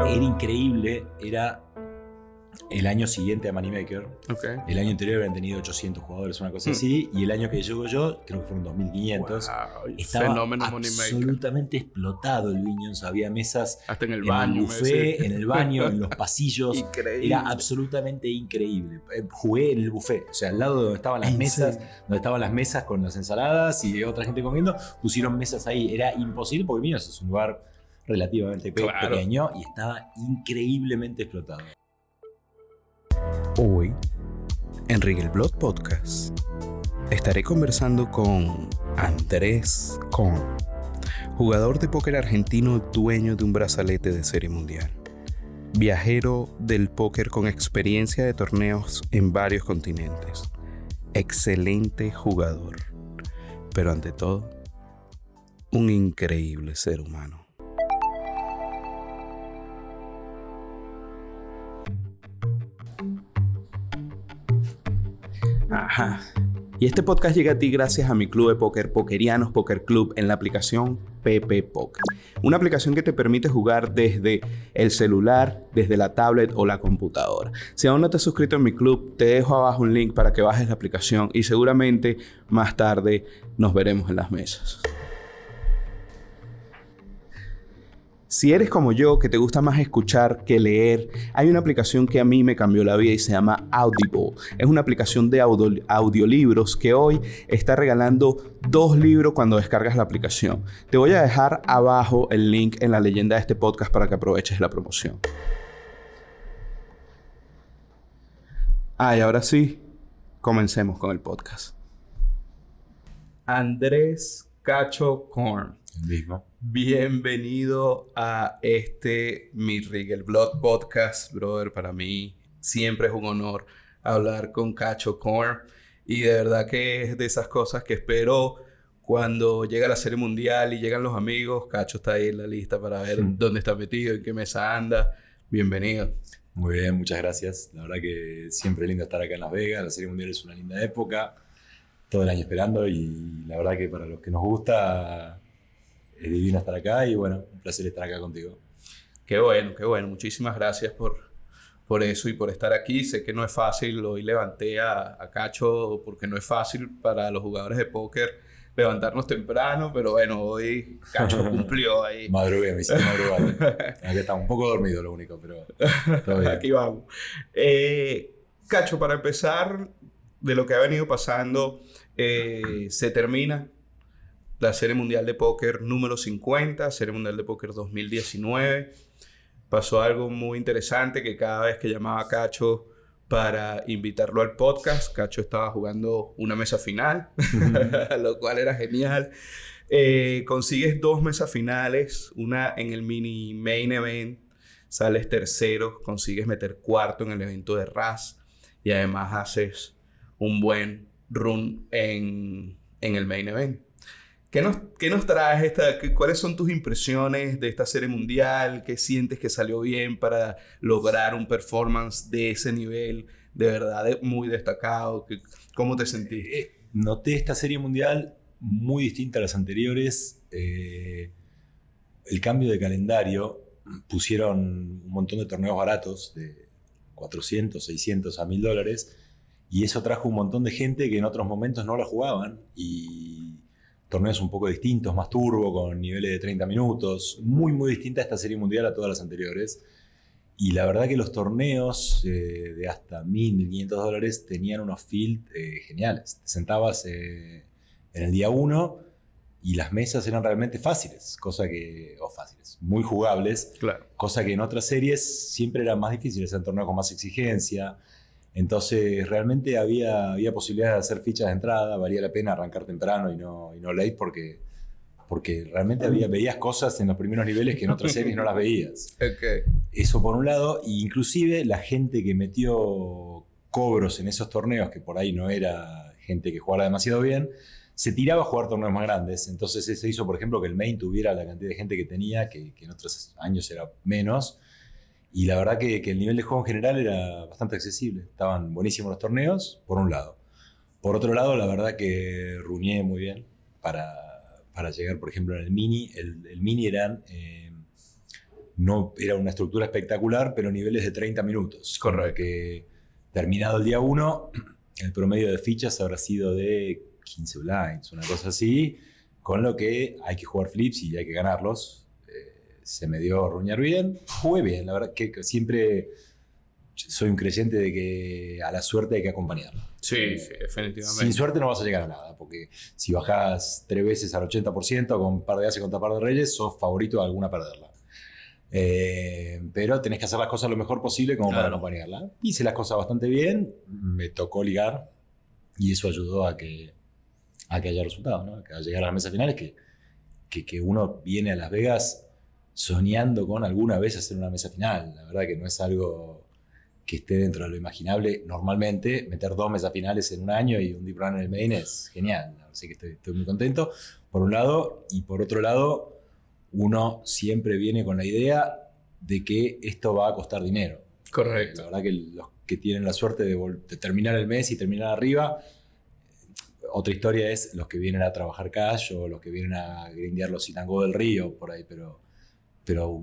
Era increíble, era el año siguiente a Moneymaker. Ok. El año anterior habían tenido 800 jugadores, una cosa Hmm. así. Y el año que llego yo, creo que fueron 2500. Wow, Estaba Fenómeno Moneymaker. absolutamente explotado el Viñons. Había mesas Hasta en el en baño. el buffet, en el baño, en los pasillos. Increíble. Era absolutamente increíble. Eh, Jugué en el buffet, o sea, al lado de donde estaban las ¿En mesas, donde estaban las mesas con las ensaladas y otra gente comiendo, pusieron mesas ahí. Era imposible porque Viños es un lugar relativamente Claro. pequeño y estaba increíblemente explotado. Hoy, en Blood Podcast, estaré conversando con Andrés Con, jugador de póker argentino dueño de un brazalete de serie mundial, viajero del póker con experiencia de torneos en varios continentes, excelente jugador, pero ante todo, un increíble ser humano. Ajá. Y este podcast llega a ti gracias a mi club de póker, Pokerianos Poker Club, en la aplicación PP Poker. Una aplicación que te permite jugar desde el celular, desde la tablet o la computadora. Si aún no te has suscrito en mi club, te dejo abajo un link para que bajes la aplicación y seguramente más tarde nos veremos en las mesas. Si eres como yo, que te gusta más escuchar que leer, hay una aplicación que a mí me cambió la vida y se llama Audible. Es una aplicación de audio- audiolibros que hoy está regalando dos libros cuando descargas la aplicación. Te voy a dejar abajo el link en la leyenda de este podcast para que aproveches la promoción. Ah, y ahora sí, comencemos con el podcast. Andrés Cacho Korn. El. Bienvenido a este mi Rigel Blood Podcast, brother. Para mí siempre es un honor hablar con Cacho Korn. Y de verdad que es de esas cosas que espero cuando llega la serie mundial y llegan los amigos. Cacho está ahí en la lista para ver dónde está metido, en qué mesa anda. Bienvenido. Muy bien, muchas gracias. La verdad que siempre es lindo estar acá en Las Vegas. La Serie Mundial es una linda época. Todo el año esperando y la verdad que para los que nos gusta es divino estar acá y bueno, un placer estar acá contigo. Qué bueno, qué bueno. Muchísimas gracias por, por eso y por estar aquí. Sé que no es fácil. Hoy levanté a, a Cacho porque no es fácil para los jugadores de póker levantarnos temprano, pero bueno, hoy Cacho cumplió ahí. Madrugué, me hiciste madrugar. Acá está un poco dormido lo único, pero. Aquí vamos. Eh, Cacho, para empezar, de lo que ha venido pasando, eh, se termina la Serie Mundial de Póker número 50, Serie Mundial de Póker 2019. Pasó algo muy interesante que cada vez que llamaba a Cacho para invitarlo al podcast, Cacho estaba jugando una mesa final, lo cual era genial. Eh, consigues dos mesas finales, una en el mini main event, sales tercero, consigues meter cuarto en el evento de RAS y además haces un buen run en, en el main event. ¿Qué nos, qué nos traes? Esta, ¿Cuáles son tus impresiones de esta serie mundial? ¿Qué sientes que salió bien para lograr un performance de ese nivel? De verdad, muy destacado. ¿Qué- ¿Cómo te sentiste? Eh, Noté esta serie mundial muy distinta a las anteriores. Eh, el cambio de calendario, pusieron un montón de torneos baratos, de 400, 600 a 1000 dólares, y eso trajo un montón de gente que en otros momentos no la jugaban, y torneos un poco distintos, más turbo, con niveles de 30 minutos, muy, muy distinta esta serie mundial a todas las anteriores. Y la verdad que los torneos eh, de hasta 1.000, 1.500 dólares tenían unos field eh, geniales. Te sentabas eh, en el día 1 y las mesas eran realmente fáciles, cosa que, o fáciles, muy jugables, Claro. cosa que en otras series siempre eran más difíciles, eran torneos con más exigencia. Entonces realmente había, había posibilidades de hacer fichas de entrada, valía la pena arrancar temprano y no, y no late porque, porque realmente había, veías cosas en los primeros niveles que en otras series no las veías. Ok. Eso por un lado, y inclusive la gente que metió cobros en esos torneos, que por ahí no era gente que jugara demasiado bien, se tiraba a jugar torneos más grandes. Entonces se hizo, por ejemplo, que el main tuviera la cantidad de gente que tenía, que, que en otros años era menos. Y la verdad que, que el nivel de juego en general era bastante accesible. Estaban buenísimos los torneos, por un lado. Por otro lado, la verdad que ruñé muy bien para, para llegar, por ejemplo, en el mini. El, el mini eran... eh, no era una estructura espectacular, pero niveles de 30 minutos. Correcto. que terminado el día 1, el promedio de fichas habrá sido de 15 blinds, una cosa así, con lo que hay que jugar flips y hay que ganarlos. Se me dio ruñar bien, jugué bien, la verdad que siempre soy un creyente de que a la suerte hay que acompañarla. Sí, eh, sí, definitivamente. Sin suerte no vas a llegar a nada, porque si bajas tres veces al 80% con par de ases contra par de reyes, sos favorito de alguna perderla. Eh, pero tenés que hacer las cosas lo mejor posible como para acompañarla. Hice las cosas bastante bien, me tocó ligar y eso ayudó a que, a que haya resultados, ¿no? a llegar a las mesas finales, que, que, que, uno viene a Las Vegas soñando con alguna vez hacer una mesa final. La verdad que no es algo que esté dentro de lo imaginable. Normalmente, meter dos mesas finales en un año y un deep run en el main es genial. Así que estoy, estoy muy contento, por un lado, y por otro lado, uno siempre viene con la idea de que esto va a costar dinero. Correcto. La verdad que los que tienen la suerte de, terminar el mes y terminar arriba, otra historia es los que vienen a trabajar cash o los que vienen a grindear los Sinangó del Río, por ahí, pero, pero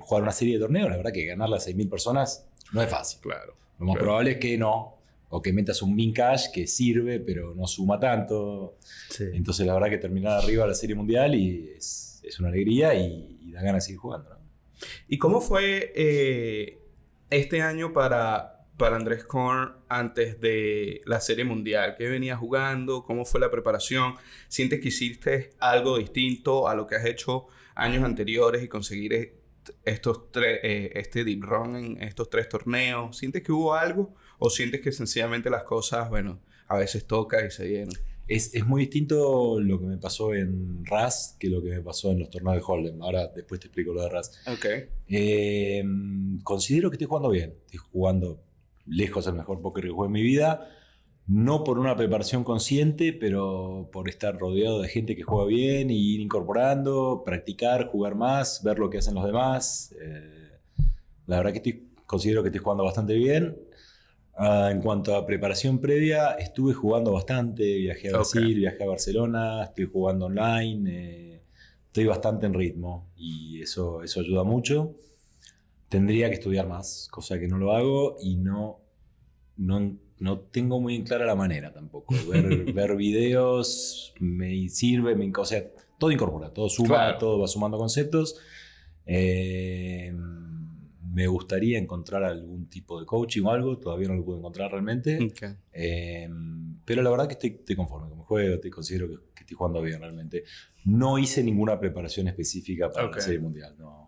jugar una serie de torneos, la verdad que ganar las 6.000 personas no es fácil. Claro. Lo más probable es que no, o que metas un min cash que sirve, pero no suma tanto. Entonces, la verdad que terminar arriba la serie mundial y es es una alegría y, da ganas de seguir jugando. ¿Y cómo fue eh, este año para, para Andrés Korn antes de la Serie Mundial? ¿Qué venía jugando? ¿Cómo fue la preparación? ¿Sientes que hiciste algo distinto a lo que has hecho años anteriores y conseguir estos tres, eh, este deep run en estos tres torneos? ¿Sientes que hubo algo? ¿O sientes que sencillamente las cosas, bueno, a veces toca y se llenan? Es, es, muy distinto lo que me pasó en RAS que lo que me pasó en los torneos de Hold'em. Ahora después te explico lo de RAS. Okay. Eh, considero que estoy jugando bien. Estoy jugando lejos el mejor póker que jugué en mi vida. No por una preparación consciente, pero por estar rodeado de gente que juega bien y ir incorporando, practicar, jugar más, ver lo que hacen los demás. Eh, la verdad que estoy, considero que estoy jugando bastante bien. Ah, en cuanto a preparación previa, estuve jugando bastante, viajé a Brasil, viajé a Barcelona, estoy jugando online, eh, estoy bastante en ritmo y eso, eso ayuda mucho. Tendría que estudiar más, cosa que no lo hago y no, no, no tengo muy en clara la manera tampoco. Ver, ver videos me sirve, me, o sea, todo incorpora, todo suma, todo va sumando conceptos. Eh, me gustaría encontrar algún tipo de coaching o algo, todavía no lo puedo encontrar realmente. Em, pero la verdad que estoy, conforme con mi juego, te considero que, estoy jugando bien realmente. No hice ninguna preparación específica para la Serie Mundial, no.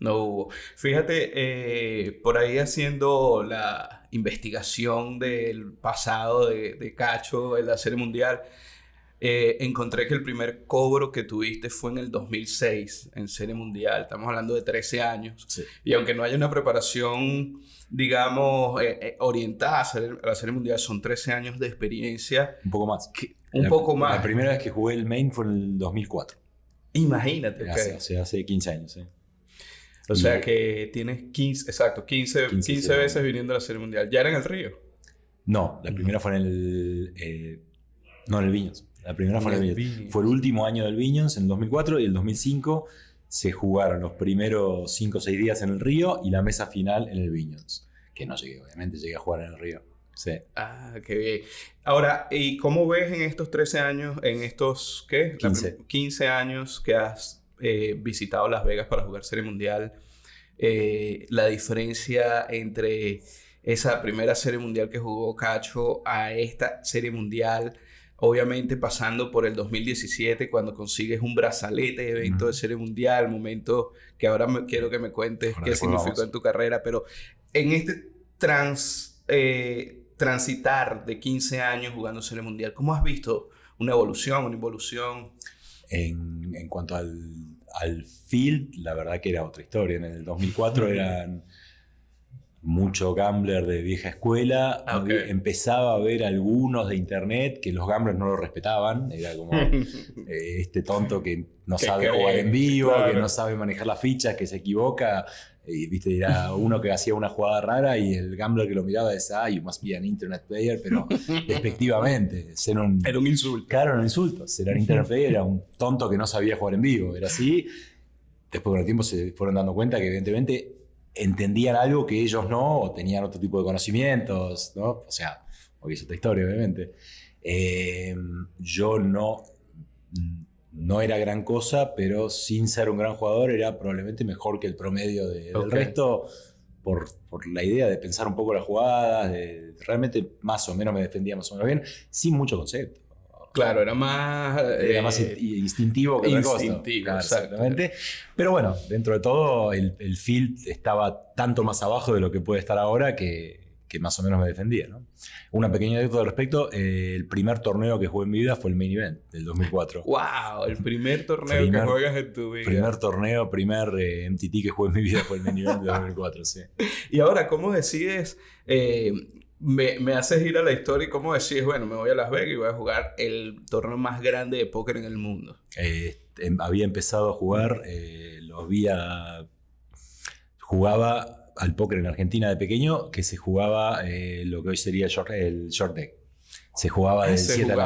No hubo. Fíjate, eh, por ahí haciendo la investigación del pasado de, de Cacho en la Serie Mundial, eh, encontré que el primer cobro que tuviste fue en el 2006 en Serie Mundial. Estamos hablando de 13 años. Y aunque no haya una preparación, digamos, eh, eh, orientada a, la Serie Mundial, son 13 años de experiencia. Un poco más. un poco más. La primera vez que jugué el main fue en el 2004. Imagínate. Hace, hace 15 años, O sea que tienes 15, exacto, 15, 15, veces viniendo a la Serie Mundial. ¿Ya era en el Río? No, la primera fue en el... no, en el Viños. La primera fue el Fue el último año del Viñons en el 2004 y el 2005 se jugaron los primeros 5 o 6 días en el Río y la mesa final en el Viñons. Que no llegué, obviamente, llegué a jugar en el Río. Sí. Ah, qué bien. Ahora, ¿y cómo ves en estos 13 años, en estos, ¿qué? 15. 15 años que has eh, visitado Las Vegas para jugar Serie Mundial, eh, la diferencia entre esa primera Serie Mundial que jugó Cacho a esta Serie Mundial? Obviamente pasando por el 2017 cuando consigues un brazalete evento de serie mundial, momento que ahora quiero que me cuentes qué significó en tu carrera, pero en este trans, eh, transitar de 15 años jugando serie mundial, ¿cómo has visto una evolución, una involución? En, en cuanto al, al, field, la verdad que era otra historia. En el 2004 eran mucho gambler de vieja escuela. Ah, empezaba a ver algunos de internet que los gamblers no lo respetaban. Era como eh, este tonto que no sabe jugar en vivo, que no sabe manejar las fichas, que se equivoca. Y viste, era uno que hacía una jugada rara y el gambler que lo miraba decía, ah, you must be an internet player, pero despectivamente. un, era un insulto. Claro, un insulto. Ser un internet player era un tonto que no sabía jugar en vivo. Era así. después con el tiempo se fueron dando cuenta que evidentemente entendían algo que ellos no, o tenían otro tipo de conocimientos, ¿no? O sea, hoy es otra historia, obviamente. Eh, yo no, no era gran cosa, pero sin ser un gran jugador era probablemente mejor que el promedio de- del resto por, por la idea de pensar un poco las jugadas, de, realmente más o menos me defendía más o menos bien, sin mucho concepto. Claro, era más... Era eh, más instintivo que instintivo, Claro, exactamente. Pero bueno, dentro de todo, el, el field estaba tanto más abajo de lo que puede estar ahora que, que más o menos me defendía. ¿no? Una pequeña anécdota al respecto: eh, el primer torneo que jugué en mi vida fue el main event del 2004. ¡Wow! El primer torneo Primer- que juegas en tu vida. Primer torneo, primer eh, MTT que jugué en mi vida fue el main event del 2004. Sí. Y ahora, ¿cómo decides? eh, me, me haces ir a la historia y cómo decides, bueno, me voy a Las Vegas y voy a jugar el torneo más grande de póker en el mundo. Eh, em- había empezado a jugar, eh, los vi a- Jugaba al póker en Argentina de pequeño, que se jugaba eh, lo que hoy sería el short, el short deck. Se jugaba del Ah, se 7 al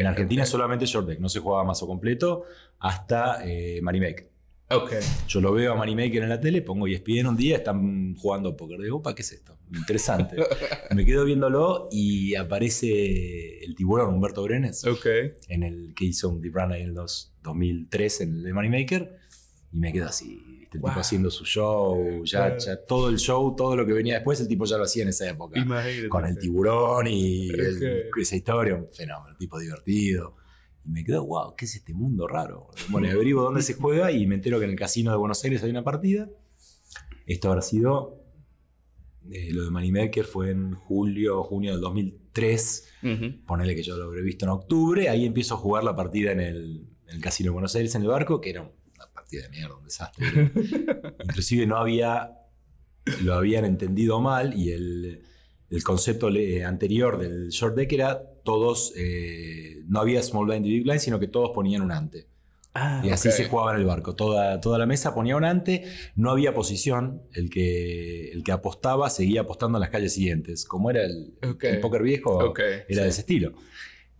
En Argentina solamente short deck, no se jugaba mazo completo hasta eh, Moneymaker. Ok. Yo lo veo a Moneymaker en la tele, pongo E ESPN un día, están jugando póker. Digo, opa, ¿qué es esto? Interesante. Me quedo viéndolo y aparece el tiburón Humberto Brenes Ok. en el que hizo un deep run ahí en el dos- 2003 en el de Moneymaker y me quedo así, el Wow. tipo haciendo su show, ya, Claro. ya todo el show, todo lo que venía después, el tipo ya lo hacía en esa época. Imagínate. Con el tiburón y el- Ok. esa historia, un fenómeno, tipo divertido. Y me quedo, wow, ¿qué es este mundo raro? Bueno, averiguo dónde se juega y me entero que en el casino de Buenos Aires hay una partida. Esto habrá sido, eh, lo de Moneymaker fue en julio, junio del 2003 Ujú. ponele que yo lo habré visto en octubre, ahí empiezo a jugar la partida en el, en el Casino de Buenos Aires en el barco, que era una partida de mierda, un desastre. Inclusive no había, lo habían entendido mal y el, el concepto anterior del short deck era todos, eh, no había small blind y big blind, sino que todos ponían un ante. Ah, Y así se jugaba en el barco. Toda, toda la mesa ponía un ante, no había posición. El que, el que apostaba seguía apostando en las calles siguientes. Como era el, el póker viejo, era sí. de ese estilo.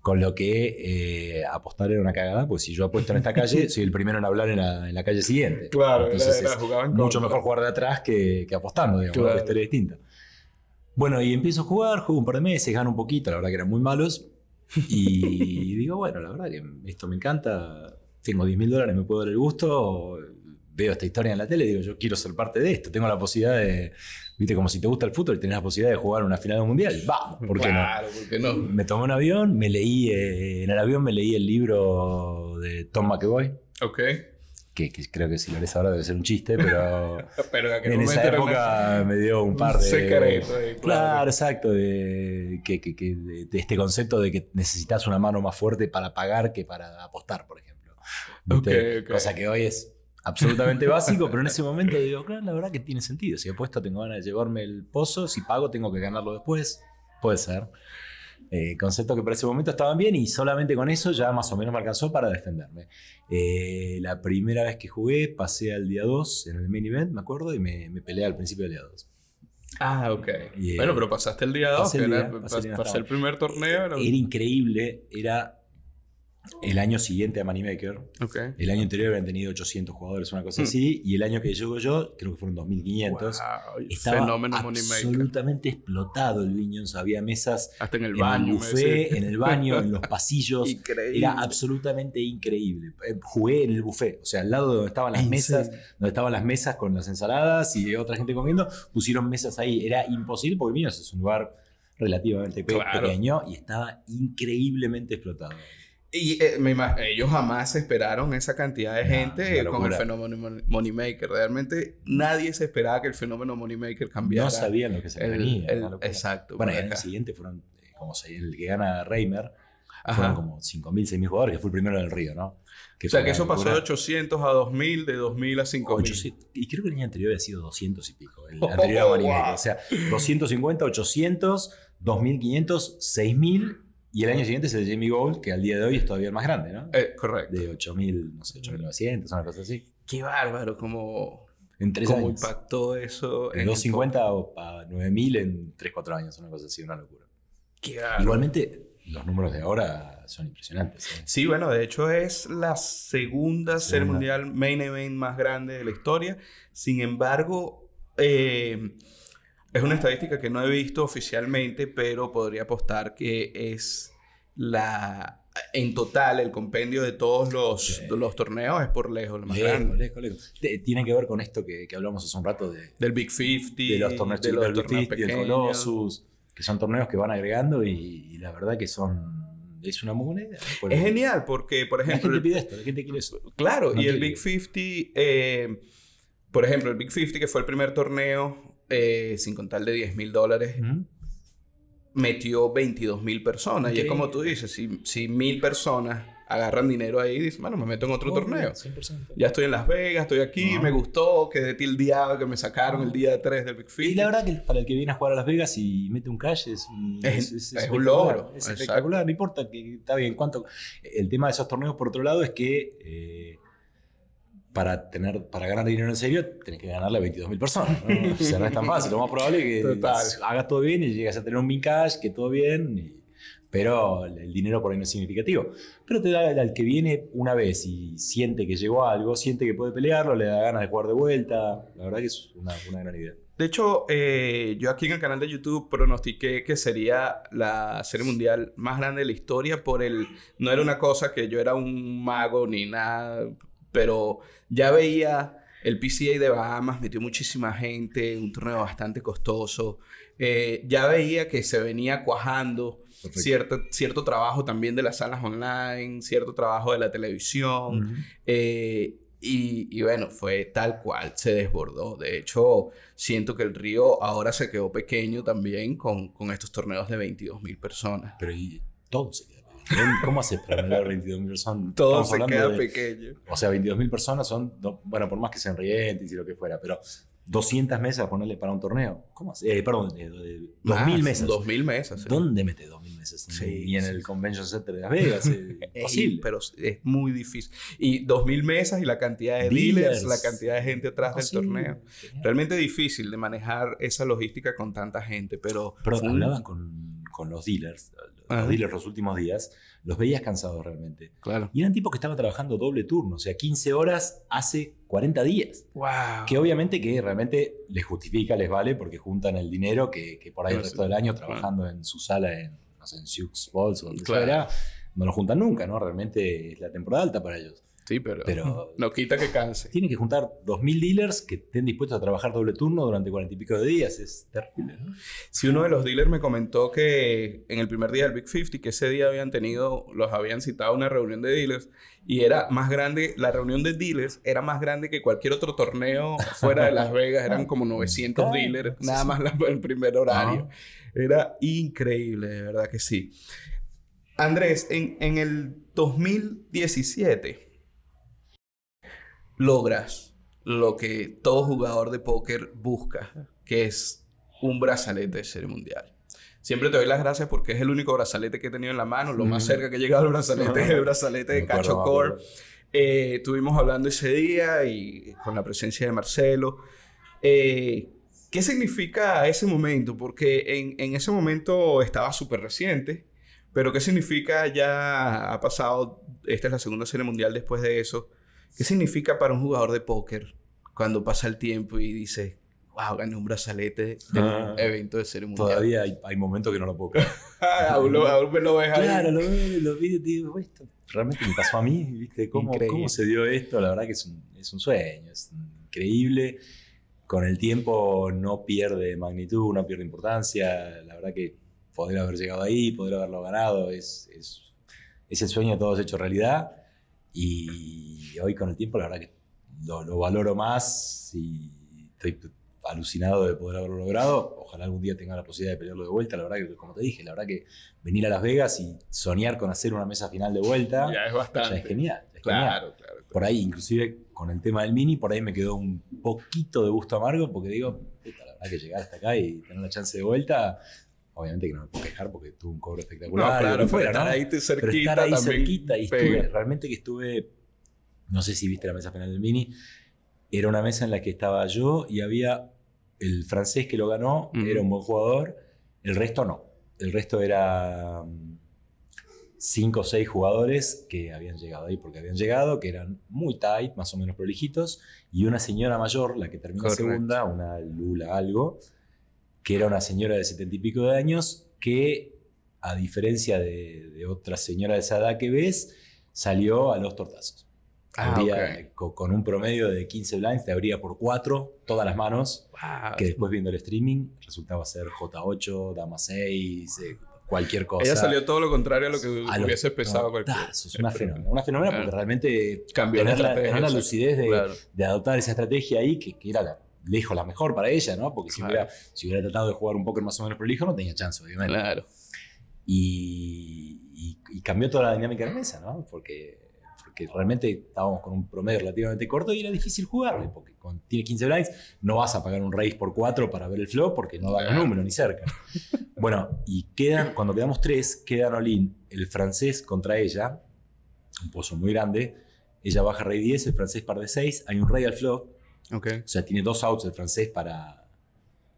Con lo que eh, apostar era una cagada, pues si yo apuesto en esta calle, soy el primero en hablar en la, en la calle siguiente. Claro, era- Entonces era- es jugaban mucho mejor jugar de atrás que, que apostando, digamos, Claro. una historia distinta. Bueno, y empiezo a jugar, juego un par de meses, gano un poquito, la verdad que eran muy malos. Y digo, bueno, la verdad que esto me encanta, tengo 10 mil dólares, me puedo dar el gusto, veo esta historia en la tele, digo, yo quiero ser parte de esto, tengo la posibilidad de, viste, como si te gusta el fútbol y tenés la posibilidad de jugar una final mundial, vamos, ¿por qué no? claro, ¿por qué no? Me tomé un avión, me leí, eh, en el avión me leí el libro de Tom McEvoy, Ok. Que, que creo que si lo lees ahora debe ser un chiste, pero Pero en esa época me dio un un par de... secreto ahí, Claro, claro. exacto, de, que, que- que- de- de este concepto de que necesitas una mano más fuerte para pagar que para apostar, por ejemplo. Cosa que hoy es absolutamente básico, pero en ese momento digo, claro, la verdad que tiene sentido. Si apuesto tengo ganas de llevarme el pozo, si pago tengo que ganarlo después. Puede ser. Eh, conceptos que para ese momento estaban bien y solamente con eso ya más o menos me alcanzó para defenderme. Eh, la primera vez que jugué pasé al día 2 en el main event, me acuerdo, y me, me peleé al principio del día 2. Ah, ok. Y, eh, bueno, pero pasaste el día 2, pasé el día, pasé pasé primer torneo. Era... Era increíble, era el año siguiente a Moneymaker. Ok. El año anterior habían tenido 800 jugadores, una cosa Hmm. así, y el año que llego yo, creo que fueron 2500. Wow, Estaba fenómeno Moneymaker. absolutamente explotado el Viñons. Había mesas Hasta en el en baño. buffet, en el baño, en los pasillos. Increíble. Era absolutamente increíble. Eh, Jugué en el buffet, o sea, al lado de donde estaban las ¿En mesas, donde estaban las mesas con las ensaladas y otra gente comiendo, pusieron mesas ahí. Era imposible porque Viñons es un lugar relativamente Claro. pequeño y estaba increíblemente explotado. Y eh, me ellos jamás esperaron esa cantidad de gente con el fenómeno Mon- Moneymaker. Realmente nadie se esperaba que el fenómeno Moneymaker cambiara. No sabían lo que se venía. exacto, Bueno, y el siguiente fueron, eh, como se, el que gana Reimer, Ajá. fueron como 5.000, 6.000 jugadores, que fue el primero del Río, ¿no? Que O sea, que eso pasó de locura. 800 a 2000, de 2000 a 5000. 800, y creo que el año anterior había sido 200 y pico. El Oh, anterior a Moneymaker. wow. O sea, 250, 800, 2500, 6000. Y el año siguiente es el Jamie Gold, que al día de hoy es todavía el más grande, ¿no? Eh, correcto. De 8000, no sé, 8900, una cosa así. Qué bárbaro, como, En tres cómo años. impactó eso. De en el 250 a 9000 en 3, 4 años, una cosa así, una locura. Qué bárbaro. Igualmente, los números de ahora son impresionantes. ¿eh? Sí, bueno, de hecho es la segunda, serie Segunda. mundial main event más grande de la historia. Sin embargo, eh, es una estadística que no he visto oficialmente, pero podría apostar que es la... En total, el compendio de todos los, los torneos es por lejos lo más Lejos, grande. lejos, lejos. Tiene que ver con esto que, que hablamos hace un rato de, Del Big 50, de los torneos de los del Big 50, del pequeños. Colossus, que son torneos que van agregando y, y la verdad que son... Es una muy buena idea. Porque Es genial porque, por La ejemplo, gente el- pide esto, la gente quiere eso. Claro, No y el Big 50, eh, por ejemplo, el Big 50, que fue el primer torneo, eh, sin contar de 10 mil dólares, Ujú. metió 22 mil personas. Y es como tú dices, si, si mil personas agarran dinero ahí, dicen, bueno, me meto en otro torneo. 100%. Ya estoy en Las Vegas, estoy aquí, me gustó, quedé tildeado que me sacaron el día 3 del Big 50. Y la verdad que para el que viene a jugar a Las Vegas y mete un cash es un, Es- es un logro, Es exacto. espectacular, no importa que está bien cuánto. El tema de esos torneos, por otro lado, es que eh, para, tener, para ganar dinero en serio, tenés que ganarle a 22.000 personas. ¿no? O sea, no es tan fácil. Lo más probable es que Total. hagas todo bien y llegas a tener un min cash, que todo bien. y- pero el dinero por ahí no es significativo. Pero te da al que viene una vez y siente que llegó a algo, siente que puede pelearlo, le da ganas de jugar de vuelta. La verdad que es una, una gran idea. De hecho, eh, yo aquí en el canal de YouTube pronostiqué que sería la serie mundial más grande de la historia por el... No era una cosa que yo era un mago ni nada, pero ya veía el PCA de Bahamas, metió muchísima gente, un torneo bastante costoso. Eh, ya veía que se venía cuajando Perfecto. cierto, cierto trabajo también de las salas online, cierto trabajo de la televisión. Eh, y, y bueno, fue tal cual, se desbordó. De hecho, siento que el río ahora se quedó pequeño también con, con estos torneos de 22 mil personas. Pero y todo se. ¿Cómo haces para meter 22.000 personas? Todo se queda de- pequeño. O sea, 22.000 personas son, do- bueno, por más que sean rientes y lo que fuera, pero 200 mesas ponerle para un torneo. ¿Cómo hace? Eh, perdón, eh, de- 2.000 mesas. 2.000 mesas. sí. ¿Dónde mete 2.000 mesas? Sí, Ni en el. Convention Center de Las Vegas. Imposible. pero es muy difícil. Y 2.000 mesas y la cantidad de dealers, Dealers. la cantidad de gente atrás del Imposible. torneo. Realmente difícil de manejar esa logística con tanta gente, pero... Pero hablaba con, con los dealers, los dealers los últimos días, los veías cansados realmente. Claro. Y eran tipos que estaban trabajando doble turno, o sea, 15 horas hace 40 días. ¡Wow! Que obviamente que realmente les justifica, les vale, porque juntan el dinero que, que por ahí el Claro, resto sí. del año trabajando en su sala en, no sé, en Sioux Falls o donde Claro. fuera, no lo juntan nunca, ¿no? Realmente es la temporada alta para ellos. Sí, pero, Pero- no quita que canse. Tienen que juntar 2.000 dealers que estén dispuestos a trabajar doble turno durante 40 y pico de días. Es terrible, ¿no? Si uno de los dealers me comentó que en el primer día del Big 50, que ese día habían tenido, los habían citado a una reunión de dealers y era más grande, la reunión de dealers era más grande que cualquier otro torneo fuera de Las Vegas, eran como 900 Claro, dealers, sí, nada sí. más la- el primer horario. Ah. Era increíble, de verdad que sí. Andrés, en, en el 2017 logras lo que todo jugador de póker busca, que es un brazalete de serie mundial. Siempre te doy las gracias porque es el único brazalete que he tenido en la mano. Lo más Mm. cerca que he llegado al brazalete es el brazalete de Cacho Core. Eh, estuvimos hablando ese día y con la presencia de Marcelo. Eh, ¿Qué significa ese momento? Porque en, en ese momento estaba súper reciente, pero ¿qué significa ya ha pasado, esta es la segunda serie mundial después de eso? ¿Qué significa para un jugador de póker cuando pasa el tiempo y dice, wow, gané un brazalete del Ah. evento de serie mundial? Todavía hay, hay momentos que no lo puedo creer. aún, lo, aún me lo ves ahí. Claro, lo veo, lo vi y digo, esto realmente me pasó a mí, ¿viste? ¿Cómo, cómo se dio esto? La verdad que es un, es un sueño, es increíble. Con el tiempo no pierde magnitud, no pierde importancia. La verdad que poder haber llegado ahí, poder haberlo ganado, es, es, es el sueño de todos hecho realidad. Y hoy con el tiempo, la verdad que lo, lo valoro más y estoy alucinado de poder haberlo logrado. Ojalá algún día tenga la posibilidad de pelearlo de vuelta. La verdad que, como te dije, la verdad que venir a Las Vegas y soñar con hacer una mesa final de vuelta, Ya es ya bastante. es genial. ya es genial. Claro, claro. Por ahí, inclusive con el tema del mini, por ahí me quedó un poquito de gusto amargo porque digo, puta, la verdad que llegar hasta acá y tener la chance de vuelta, obviamente que no me puedo quejar porque tuve un cobro No, espectacular. lo claro, que fuera, pero estar ¿no? ahí te- Pero cerquita estar ahí también cerquita y estuve, realmente que estuve, no sé si viste la mesa final del mini, era una mesa en la que estaba yo y había el francés que lo ganó, era un buen jugador, el resto no. El resto era mm, cinco o seis jugadores que habían llegado ahí porque habían llegado, que eran muy tight, más o menos prolijitos, y una señora mayor, la que terminó Correcto. segunda, una Lula algo, que era una señora de setenta y pico de años, que a diferencia de, de otra señora de esa edad que ves, salió a los tortazos. Ah, Abría- co- con, un promedio de 15 blinds, te abría por 4 todas las manos, Wow. que después viendo el streaming resultaba ser J8, Dama 6, eh, cualquier cosa. Ella salió todo lo contrario a lo que a hubiese pensado cualquier. tortazos, una fenómena. Una fenómena porque Claro. realmente Cambió la tener la, tener la lucidez de, Claro. de adoptar esa estrategia ahí, que, que era la- lejos la mejor para ella, ¿no? Porque si, Claro. hubiera, si hubiera tratado de jugar un póker más o menos prolijo, no tenía chance, obviamente. Claro. Y, y- y cambió toda la dinámica de la mesa, ¿no? Porque, porque realmente estábamos con un promedio relativamente corto y era difícil jugarle, porque cuando tiene 15 blinds no vas a pagar un raise por 4 para ver el flop porque no da Claro. números ni cerca. Bueno, y quedan, cuando quedamos 3, quedan all-in el francés contra ella, un pozo muy grande, ella baja rey 10, el francés par de 6, hay un rey al flop, Ok. o sea, tiene dos outs el francés para,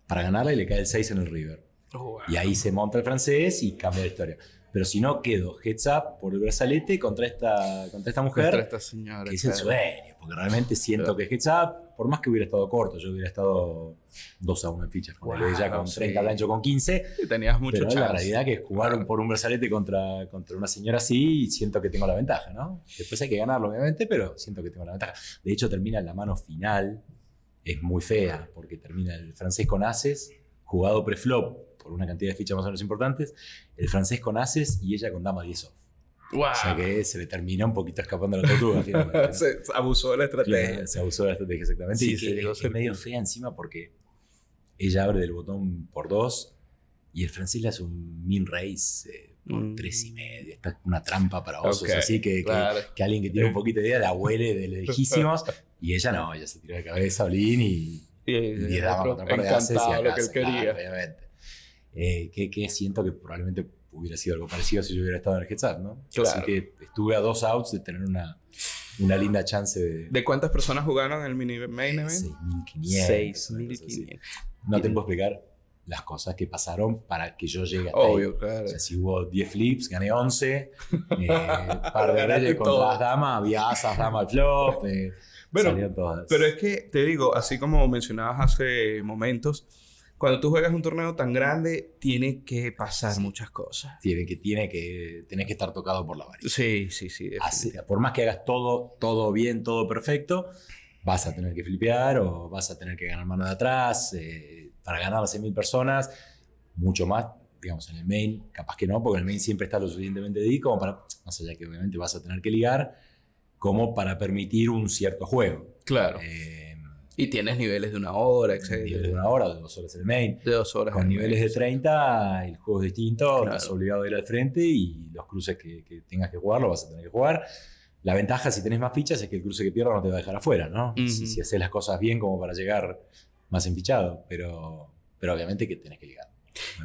para ganarla y le cae el 6 en el river. Oh, wow. Y ahí se monta el francés y cambia la historia. Pero si no, quedo heads up por el brazalete contra esta, contra esta mujer, Contra esta señora. que es el sueño, porque realmente siento que es heads up, por más que hubiera estado corto, yo hubiera estado 2 a 1 en fichas, con Wow, ella con sí. 30 blancho con 15, Y tenías mucho pero chance. la realidad que es jugar Claro. por un brazalete contra, contra una señora así y siento que tengo la ventaja, ¿no? Después hay que ganarlo, obviamente, pero siento que tengo la ventaja. De hecho, termina la mano final, es muy fea, porque termina el francés con ases, jugado preflop por una cantidad de fichas más o menos importantes, el francés con ases y ella con dama 10 off. Wow. O sea que se le termina un poquito escapando la tortuga. se abusó de la estrategia. Se abusó de la estrategia, exactamente. Sí, y se que es, medio fea encima porque ella abre del botón por dos y el francés le hace un min raise eh, por Mm. tres y medio. Está es una trampa para osos, Ok, así que, que- claro. que alguien que tiene un poquito de idea la huele de lejísimos. y ella no, ella se tiró de cabeza a Olin y, Y, y 10 damas contra par de y encantado a lo que él claro, quería. obviamente. Eh, que, que siento que probablemente hubiera sido algo parecido si yo hubiera estado en el heads ¿no? Claro. Así que estuve a dos outs de tener una, una linda chance de, ¿De cuántas personas jugaron el mini main event? 6.500. una cosa así. 6.500. No te puedo explicar las cosas que pasaron para que yo llegue hasta ahí. Obvio, claro. O sea, si hubo 10 flips, gané 11. Eh, par de reyes contra todo. las damas, había asas, damas al flop. eh, Bueno, todas. Pero es que te digo, así como mencionabas hace momentos, cuando tú juegas un torneo tan grande, tiene que pasar Sí. muchas cosas. tiene que, tiene que, tenés que estar tocado por la varita. Sí, sí, sí. Así, por más que hagas todo, todo bien, todo perfecto, vas a tener que flipear o vas a tener que ganar mano de atrás. eh, para ganar a 100.000 personas, mucho más, digamos, en el main, capaz que no, porque el main siempre está lo suficientemente dedicado como para, más allá que obviamente vas a tener que ligar, como para permitir un cierto juego. Claro. Eh, Y tienes niveles de una hora, niveles de etc. una hora o de dos horas en el main. De dos horas. Con niveles de medio. 30, el juego es distinto, Claro. estás obligado a ir al frente y los cruces que, que tengas que jugar, lo vas a tener que jugar. La ventaja, si tenés más fichas, es que el cruce que pierdas no te va a dejar afuera, ¿no? Si haces las cosas bien como para llegar más empichado, pero, pero obviamente que tenés que llegar.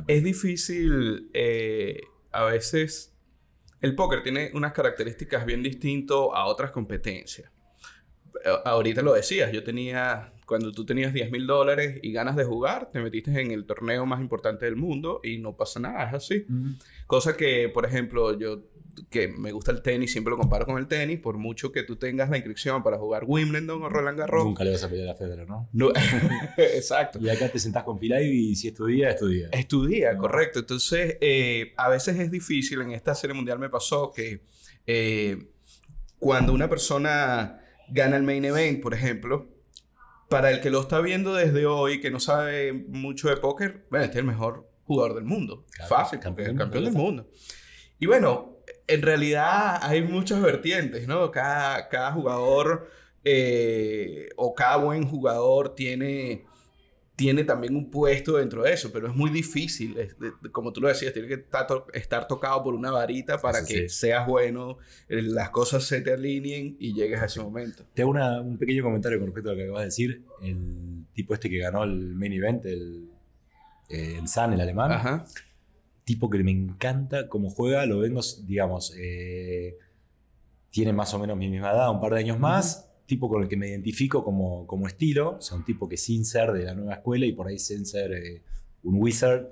Es difícil eh, a veces. El póker tiene unas características bien distintas a otras competencias. Eh, Ahorita lo decías, yo tenía, cuando tú tenías 10 mil dólares y ganas de jugar, te metiste en el torneo más importante del mundo y no pasa nada, es así. Cosa que, por ejemplo, yo que me gusta el tenis, siempre lo comparo con el tenis, por mucho que tú tengas la inscripción para jugar Wimbledon o Roland Garros. Nunca le vas a pelear a Federer, ¿no? No, exacto. Y acá te sentás con Ivey y si es tu día, es tu día. Estudia, No. correcto. Entonces, eh, a veces es difícil. En esta serie mundial me pasó que eh, cuando una persona gana el main event, por ejemplo, para el que lo está viendo desde hoy, que no sabe mucho de póker, bueno, este es el mejor jugador del mundo. Claro, Fácil, campeón es el del campeón del mundo. mundo. Y bueno, en realidad hay muchas vertientes, ¿no? Cada, cada jugador eh, o cada buen jugador tiene, tiene también un puesto dentro de eso, pero es muy difícil. es de- de- como tú lo decías, tiene que estar, to- estar tocado por una varita para que sí. seas bueno, eh, las cosas se te alineen y llegues a ese momento. Te hago una- un pequeño comentario con respecto a lo que acabas de decir. El tipo este que ganó el main event, el, el San, el alemán, Ajá. tipo que me encanta cómo juega, lo vengo, digamos, eh, tiene más o menos mi misma edad, un par de años más, tipo con el que me identifico como, como estilo, o sea, un tipo que sin ser de la nueva escuela y por ahí sin ser eh, un wizard,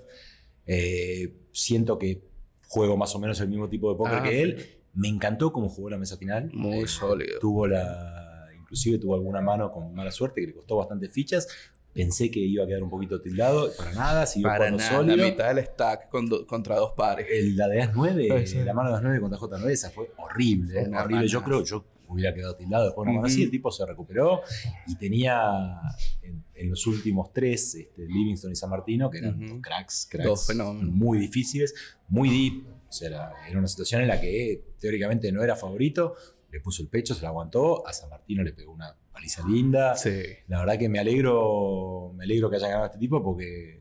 eh, siento que juego más o menos el mismo tipo de póker Ah, que él. Me encantó cómo jugó la mesa final. Muy Eh, sólido. Tuvo la. Inclusive tuvo alguna mano con mala suerte que le costó bastantes fichas. Pensé que iba a quedar un poquito tildado. Para nada, siguió Para jugando nada, sólido. la mitad del stack con do- contra dos pares. El, la de As-9, Sí. la mano de As-9 contra J9, esa fue horrible. Fue eh, horrible. Yo creo yo hubiera quedado tildado después Ujú. así. El tipo se recuperó y tenía en, en los últimos tres, este, Livingston y San Martino, que eran dos cracks, cracks Dos fenómenos. muy difíciles, muy deep. O sea, era, era una situación en la que teóricamente no era favorito. Le puso el pecho, se la aguantó. A San Martino le pegó una paliza linda. Sí. La verdad que me alegro, me alegro que haya ganado este tipo porque,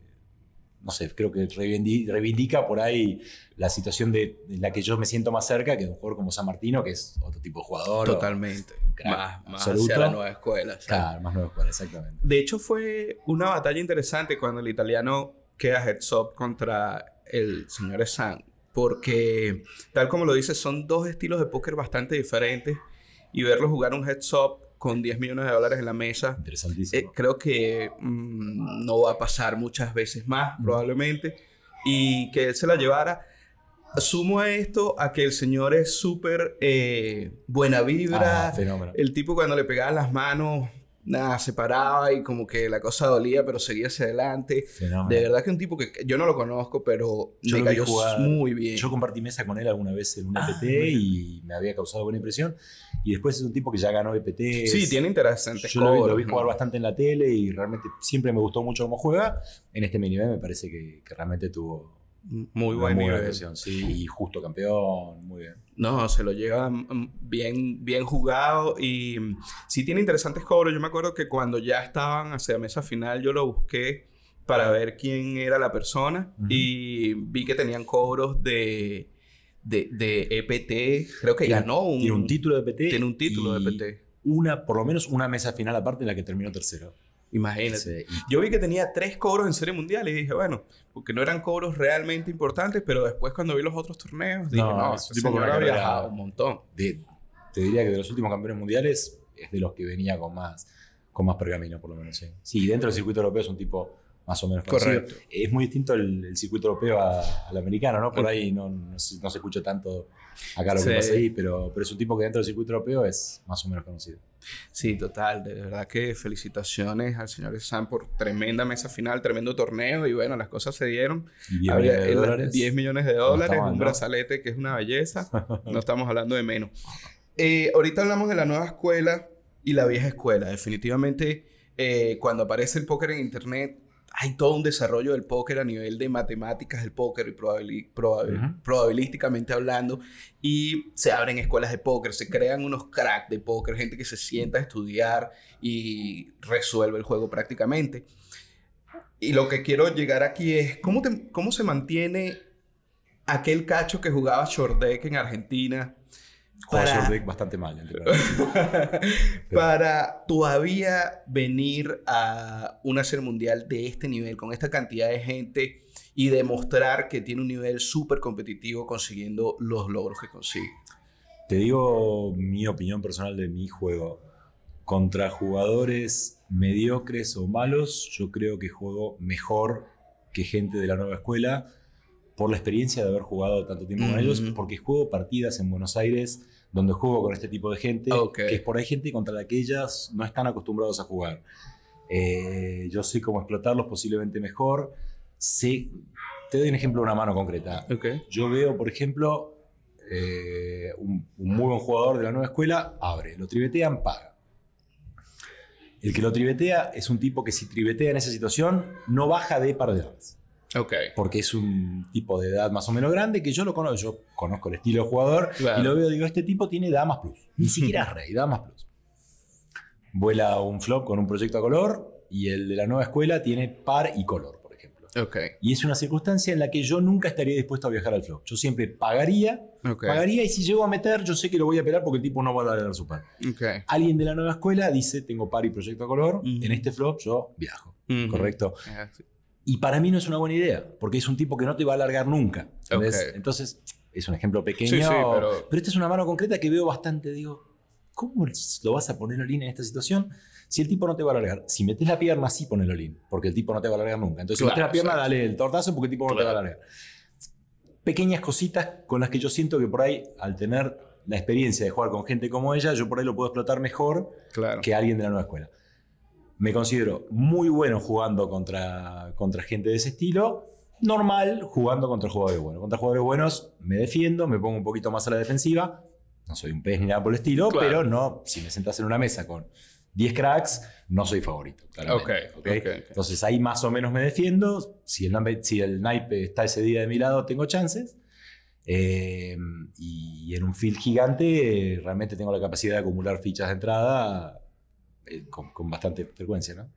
no sé, creo que reivindi- reivindica por ahí la situación de, de la que yo me siento más cerca que de un jugador como San Martino, que es otro tipo de jugador. Totalmente. crack Más, más hacia la nueva escuela. ¿sabes? Claro, más nueva escuela, exactamente. De hecho, fue una batalla interesante cuando el italiano queda heads up contra el señor San. Porque, tal como lo dices, son dos estilos de póker bastante diferentes. Y verlo jugar un heads up con 10 millones de dólares en la mesa, eh, Interesantísimo. creo que mm, no va a pasar muchas veces más, probablemente. Y que él se la llevara. Sumo a esto a que el señor es súper eh, buena vibra. Ah. El tipo cuando le pegaban las manos, nada, se paraba y como que la cosa dolía, pero seguía hacia adelante. fenómeno. De verdad que un tipo que yo no lo conozco, pero Yo me cayó muy bien. Yo compartí mesa con él alguna vez en un Ah, EPT y me había causado buena impresión. Y después es un tipo que ya ganó EPT. sí, tiene interesantes Yo lo vi, lo cobros, vi ¿no? jugar bastante en la tele y realmente siempre me gustó mucho cómo juega. En este mini me parece que, que realmente tuvo Muy buen buena nivel. sí, y justo campeón, muy bien. No, se lo lleva mm, bien, bien jugado y mm, sí tiene interesantes cobros. Yo me acuerdo que cuando ya estaban hacia mesa final, yo lo busqué para ver quién era la persona Ujú. y vi que tenían cobros de, de, de EPT. Creo que Tiene- ganó un, Tiene un título de PT. tiene un título y de EPT. Una, por lo menos una mesa final aparte en la que terminó tercero. Imagínate. Sí, Yo vi que tenía tres cobros en serie mundial y dije, bueno, porque no eran cobros realmente importantes, pero después cuando vi los otros torneos, dije, No, no, es un tipo con señor una ha viajado un montón. de- te diría que de los últimos campeones mundiales es de los que venía con más, con más pergamino, por lo menos. Sí, sí dentro del circuito europeo es un tipo más o menos conocido. Correcto. Es muy distinto el, el circuito europeo a- al americano, ¿no? Por ahí no, no, se, no se escucha tanto acá lo que pasa ahí, pero, pero es un tipo que dentro del circuito europeo es más o menos conocido. Sí, total. De verdad que felicitaciones al señor Sam por tremenda mesa final, tremendo torneo. Y bueno, las cosas se dieron. Y 10 Había millones de dólares. 10 millones de dólares, mal, un brazalete que es una belleza. No estamos hablando de menos. Eh, ahorita hablamos de la nueva escuela y la vieja escuela. Definitivamente, eh, cuando aparece el póker en internet, hay todo un desarrollo del póker a nivel de matemáticas del póker y probabil- probabilísticamente hablando. Y se abren escuelas de póker, se crean unos cracks de póker, gente que se sienta a estudiar y resuelve el juego prácticamente. Y lo que quiero llegar aquí es, ¿cómo, te- cómo se mantiene aquel cacho que jugaba short deck en Argentina para- deck bastante mal. para todavía venir a una serie mundial de este nivel, con esta cantidad de gente y demostrar que tiene un nivel súper competitivo consiguiendo los logros que consigue. Te digo mi opinión personal de mi juego. Contra jugadores mediocres o malos, yo creo que juego mejor que gente de la nueva escuela por la experiencia de haber jugado tanto tiempo con Ujú. ellos, porque juego partidas en Buenos Aires donde juego con este tipo de gente, Ok. que es por ahí gente contra la que ellas no están acostumbrados a jugar. Eh, yo sé cómo explotarlos posiblemente mejor. Sé, te doy un ejemplo de una mano concreta. Ok. Yo veo, por ejemplo, eh, un, un muy buen jugador de la nueva escuela, abre, lo tribetean, paga. El que lo tribetea es un tipo que si tribetea en esa situación no baja de par de damas. Ok. Porque es un tipo de edad más o menos grande que yo lo conozco, yo conozco el estilo de jugador Claro. y lo veo, digo, este tipo tiene damas plus. Ni siquiera es rey, damas plus. Vuela un flop con un proyecto a color y el de la nueva escuela tiene par y color, por ejemplo. Ok. Y es una circunstancia en la que yo nunca estaría dispuesto a viajar al flop. Yo siempre pagaría, Ok. pagaría y si llego a meter, yo sé que lo voy a pelar porque el tipo no va a dar su par. Alguien de la nueva escuela dice, tengo par y proyecto a color, Ujú. en este flop yo viajo. Ujú. Correcto. Sí. Y para mí no es una buena idea, porque es un tipo que no te va a alargar nunca. ¿entendés? Ok. Entonces, es un ejemplo pequeño. Sí, sí, pero... pero- esta es una mano concreta que veo bastante, digo, ¿cómo lo vas a poner all-in en esta situación? Si el tipo no te va a alargar. Si metes la pierna, sí ponelo all-in, porque el tipo no te va a alargar nunca. Entonces, si metes la pierna, dale el tortazo porque el tipo no te va a alargar. pequeñas cositas con las que yo siento que por ahí, al tener la experiencia de jugar con gente como ella, yo por ahí lo puedo explotar mejor que alguien de la nueva escuela. Me considero muy bueno jugando contra, contra gente de ese estilo, normal jugando contra jugadores buenos. Contra jugadores buenos me defiendo, me pongo un poquito más a la defensiva, no soy un pez ni nada por el estilo, Claro. pero no, si me sentas en una mesa con 10 cracks, no soy favorito. claramente, Ok, ¿ok? ok, ok. Entonces ahí más o menos me defiendo. Si el, si el naipe está ese día de mi lado, tengo chances. Eh, y en un field gigante eh, realmente tengo la capacidad de acumular fichas de entrada con, con bastante frecuencia, ¿no?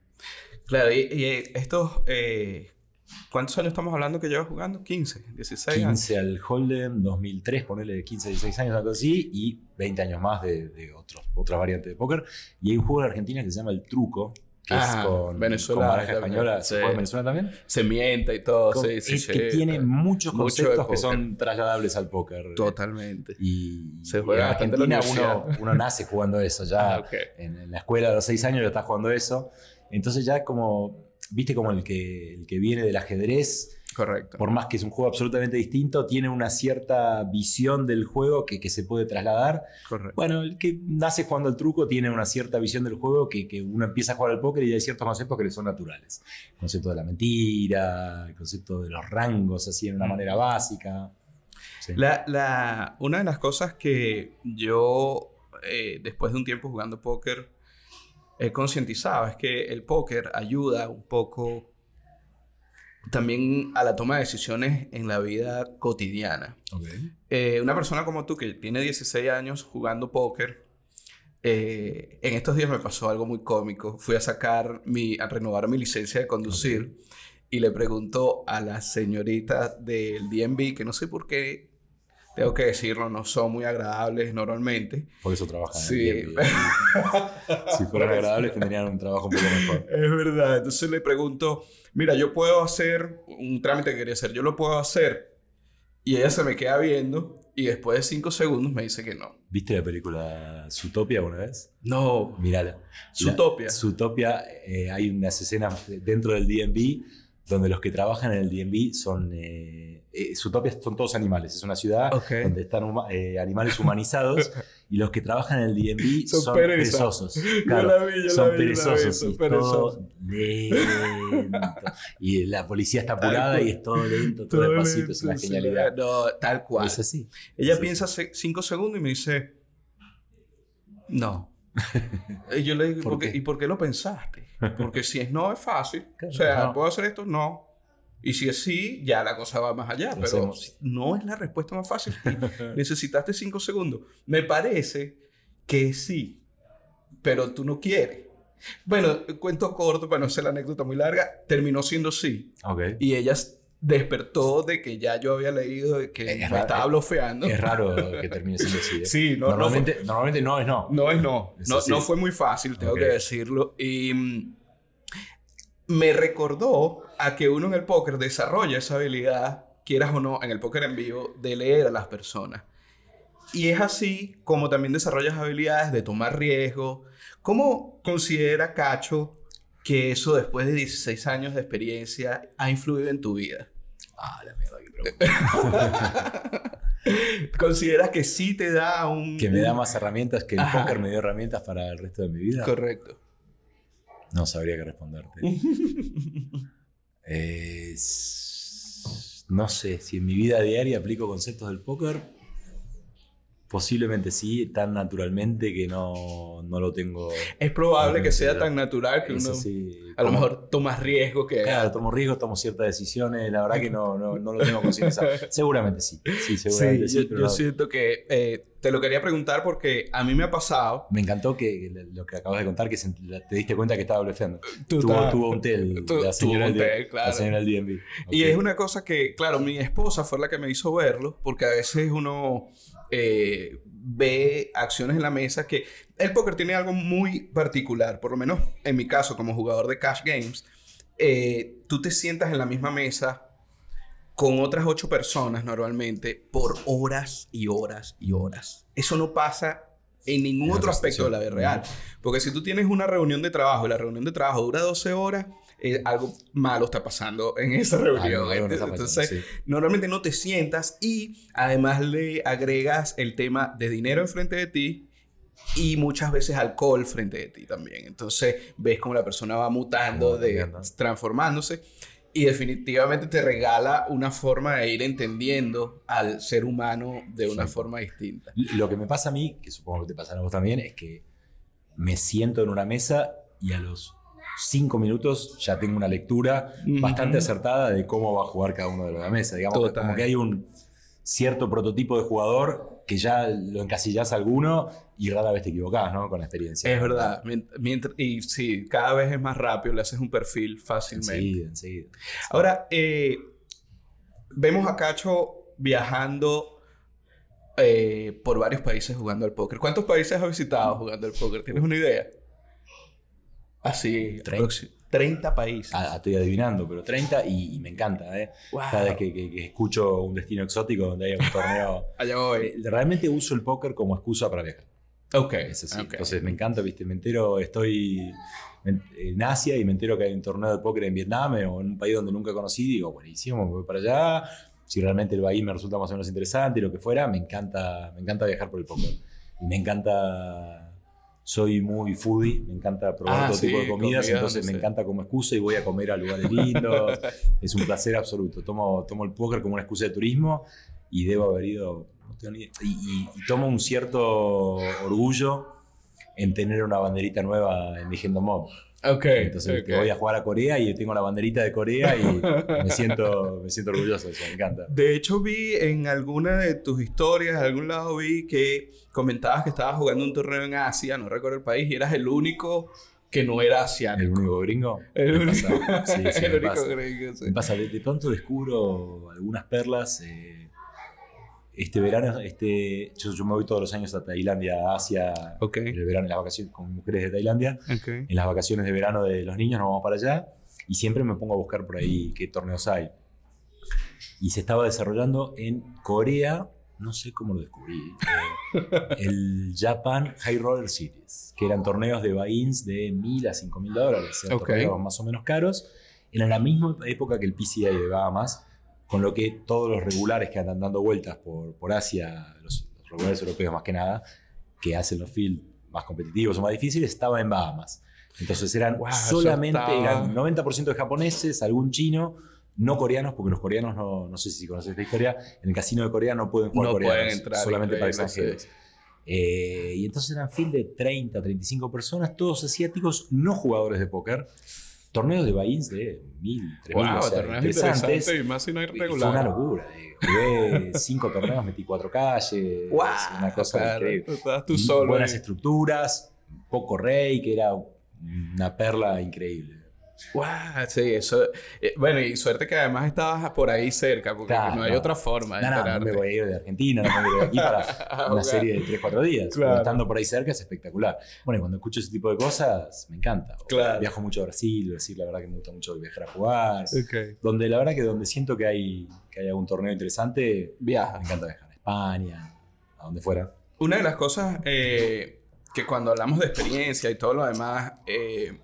Claro, y, y, eh, estos... eh, ¿Cuántos años estamos hablando que llevas jugando? 15, 16 años. 15 al Hold'em, 2003, ponele 15, 16 años, algo así, y 20 años más de, de otros, otras variantes de póker. Y hay un juego en Argentina que se llama el Truco, que Ah, es con, Venezuela con baraja española. ¿Se sí. juega en Venezuela también? Se mienta y todo. Con- sí, sí, es sí, que tiene muchos Mucho conceptos que son trasladables al póker. Totalmente. Y, Se y juega en bastante en Argentina uno, nace jugando eso. Ya Ah, en, en la escuela de los seis años ya está jugando eso. Entonces ya como, viste como el que, el que viene del ajedrez, Correcto. por más que es un juego absolutamente distinto, tiene una cierta visión del juego que, que se puede trasladar. Correcto. Bueno, el que nace jugando al truco tiene una cierta visión del juego que, que uno empieza a jugar al póker y hay ciertos conceptos que le son naturales. El concepto de la mentira, el concepto de los rangos así en una Mm. manera básica. Sí. La, la- una de las cosas que yo, eh, después de un tiempo jugando póker, he concientizado es que el póker ayuda un poco también a la toma de decisiones en la vida cotidiana. Eh, una persona como tú que tiene 16 años jugando póker, eh, en estos días me pasó algo muy cómico. Fui a sacar mi, a renovar mi licencia de conducir y le pregunto a la señorita del DMV, que no sé por qué, tengo que decirlo, no son muy agradables normalmente. Por eso trabajan. en Sí. Airbnb. si fueran agradables tendrían un trabajo un poco mejor. Es verdad. Entonces le pregunto, mira, yo puedo hacer un trámite que quería hacer, yo lo puedo hacer. Y ella se me queda viendo y después de cinco segundos me dice que no. ¿Viste la película Zootopia alguna vez? No. Mírala. Zootopia. La- Zootopia, eh, hay unas escenas dentro del DMV donde los que trabajan en el DMV son... Eh, eh, Zootopia son todos animales. Es una ciudad Ok. donde están huma- eh, animales humanizados y los que trabajan en el DMV Son son, perezosos. Yo Claro, la vi, yo son la vi, la vi, perezosos. son y perezosos. todo lento. Y la policía está apurada y es todo lento, todo, Todo despacito. Es una lento, sí. genialidad. No, tal cual. Es así. Ella Sí, piensa se- cinco segundos y me dice, no. y yo le digo, ¿Por ¿por qué? qué? ¿y por qué lo pensaste? Porque si es no, es fácil. Claro, o sea, no. ¿puedo hacer esto? No. Y si es sí, ya la cosa va más allá. Pero hacemos. no es la respuesta más fácil. Necesitaste cinco segundos. Me parece que sí, pero tú no quieres. Bueno, cuento corto para no hacer la anécdota muy larga. Terminó siendo sí. Ok. Y ella despertó de que ya yo había leído de que Es me raro, estaba blofeando. Es raro que termine siendo así. ¿eh? Sí, no, no, normalmente, normalmente no es no. no es no. Es No, no fue muy fácil, tengo Ok. que decirlo. Y mm, me recordó a que uno en el póker desarrolla esa habilidad, quieras o no, en el póker en vivo, de leer a las personas. Y es así como también desarrollas habilidades de tomar riesgo. ¿Cómo considera Cacho que eso después de 16 años de experiencia ha influido en tu vida? Ah, la mierda que pregunta. ¿Consideras que sí te da un... Que me da más herramientas, que el Ajá. póker me dio herramientas para el resto de mi vida. Correcto. No sabría qué responderte. Es- no sé, si en mi vida diaria aplico conceptos del póker, posiblemente sí, tan naturalmente que no, no lo tengo. Es probable que sea tan natural que uno así, a lo mejor tomas riesgo que... Claro, tomo riesgos, tomo ciertas decisiones, la verdad que no, no, no lo tengo conciencia. Seguramente sí, sí, seguramente sí. Sí, yo, yo siento que eh, te lo quería preguntar porque a mí me ha pasado. Me encantó que lo que acabas de contar, que se- te diste cuenta que estaba blefeando. Tuvo, tuvo un tel, tu- la señora, tuvo un tel, claro. la señora del DMV. Y Ok. es una cosa que, claro, mi esposa fue la que me hizo verlo, porque a veces uno eh, ve acciones en la mesa que el póker tiene algo muy particular, por lo menos en mi caso como jugador de Cash Games, eh, tú te sientas en la misma mesa con otras ocho personas normalmente por horas y horas y horas. Eso no pasa en ningún otro aspecto de la vida real. Porque si tú tienes una reunión de trabajo y la reunión de trabajo dura 12 horas, eh, algo malo está pasando en esa reunión. Entonces, sí. normalmente no te sientas y además le agregas el tema de dinero enfrente de ti y muchas veces alcohol frente de ti también. Entonces ves cómo la persona va mutando, de, transformándose y definitivamente te regala una forma de ir entendiendo al ser humano de una Sí. forma distinta. Lo que me pasa a mí, que supongo que te pasará a vos también, es que me siento en una mesa y a los cinco minutos ya tengo una lectura bastante acertada de cómo va a jugar cada uno de la mesa. Digamos, Total. como que hay un cierto prototipo de jugador que ya lo encasillas alguno y rara vez te equivocas, ¿no? Con la experiencia. Es verdad. Mientras, y sí, cada vez es más rápido, le haces un perfil fácilmente. Enseguida, enseguida. Ahora, eh, vemos a Cacho viajando eh, por varios países jugando al póker. ¿Cuántos países has visitado jugando al póker? ¿Tienes una idea? Así, 30, 30 países. Ah, estoy adivinando, pero 30 y, y me encanta, ¿eh? Wow. Cada vez que, que- que escucho un destino exótico donde hay un torneo. Allá voy. Eh, Realmente uso el póker como excusa para viajar. Ok. Es así. ok. Entonces me encanta, viste, me entero, estoy en, Asia y me entero que hay un torneo de póker en Vietnam o en un país donde nunca conocí, digo, buenísimo, me voy para allá. Si realmente el país me resulta más o menos interesante y lo que fuera, me encanta, me encanta viajar por el póker. Y me encanta, soy muy foodie, me encanta probar Ah, todo sí, tipo de comidas, comida, entonces no me encanta como excusa y voy a comer a lugares lindos. es un placer absoluto. Tomo, tomo el póker como una excusa de turismo y debo haber ido, no tengo ni idea. y, y- y tomo un cierto orgullo en tener una banderita nueva en mi Gendo Mob. Ok. Entonces ok. que voy a jugar a Corea y tengo la banderita de Corea y me siento, me siento orgulloso eso, me encanta. De hecho, vi en alguna de tus historias, en algún lado vi que comentabas que estabas jugando un torneo en Asia, no recuerdo el país, y eras el único que no era asiático. El único gringo. El único. Sí, sí, el me único pasa. gringo, sí. Me pasa, de, de pronto descubro algunas perlas. eh, este verano, este, yo, yo me voy todos los años a Tailandia, a Asia, Ok. en el verano, en las vacaciones con mujeres de Tailandia. Ok. En las vacaciones de verano de los niños nos vamos para allá y siempre me pongo a buscar por ahí qué torneos hay. Y se estaba desarrollando en Corea, no sé cómo lo descubrí, eh, el Japan High Roller Series, que eran torneos de buy-ins de 1000 a 5000 dólares, eran Ok. torneos más o menos caros. Era la misma época que el PCA de Bahamas, con lo que todos los regulares que andan dando vueltas por, por Asia, los, los regulares europeos más que nada, que hacen los field más competitivos o más difíciles, estaban en Bahamas. Entonces eran Wow, solamente, estaba- eran 90% de japoneses, algún chino, no coreanos, porque los coreanos no, no sé si conoces la historia, en el casino de Corea no pueden jugar No coreanos, pueden entrar, solamente para extranjeros. Eh, y entonces eran field de 30, 35 personas, todos asiáticos, no jugadores de póker. Torneos de buy-ins de 1000, 3000, Wow, o sea, torneos interesantes. interesantes y más si no hay Y Fue una regular. locura. eh. Jugué cinco torneos, metí cuatro calles. Wow, una cosa claro, increíble. Estabas tú solo. Buenas ahí. estructuras, poco rey, que era una perla increíble. Wow, sí, eso. eh, bueno, y suerte que además estabas por ahí cerca, porque Claro, no hay no. otra forma de No, no, no me voy a ir de Argentina, no me voy a ir de aquí para una serie de 3-4 días. Claro. Estando por ahí cerca es espectacular. Bueno, y cuando escucho ese tipo de cosas, me encanta. O Claro. Viajo mucho a Brasil, Brasil la verdad que me gusta mucho viajar a jugar. Ok. Donde la verdad que donde siento que hay, que hay algún torneo interesante, me Viaja. encanta viajar. A España, a donde fuera. Una de las cosas eh, que cuando hablamos de experiencia y todo lo demás, eh,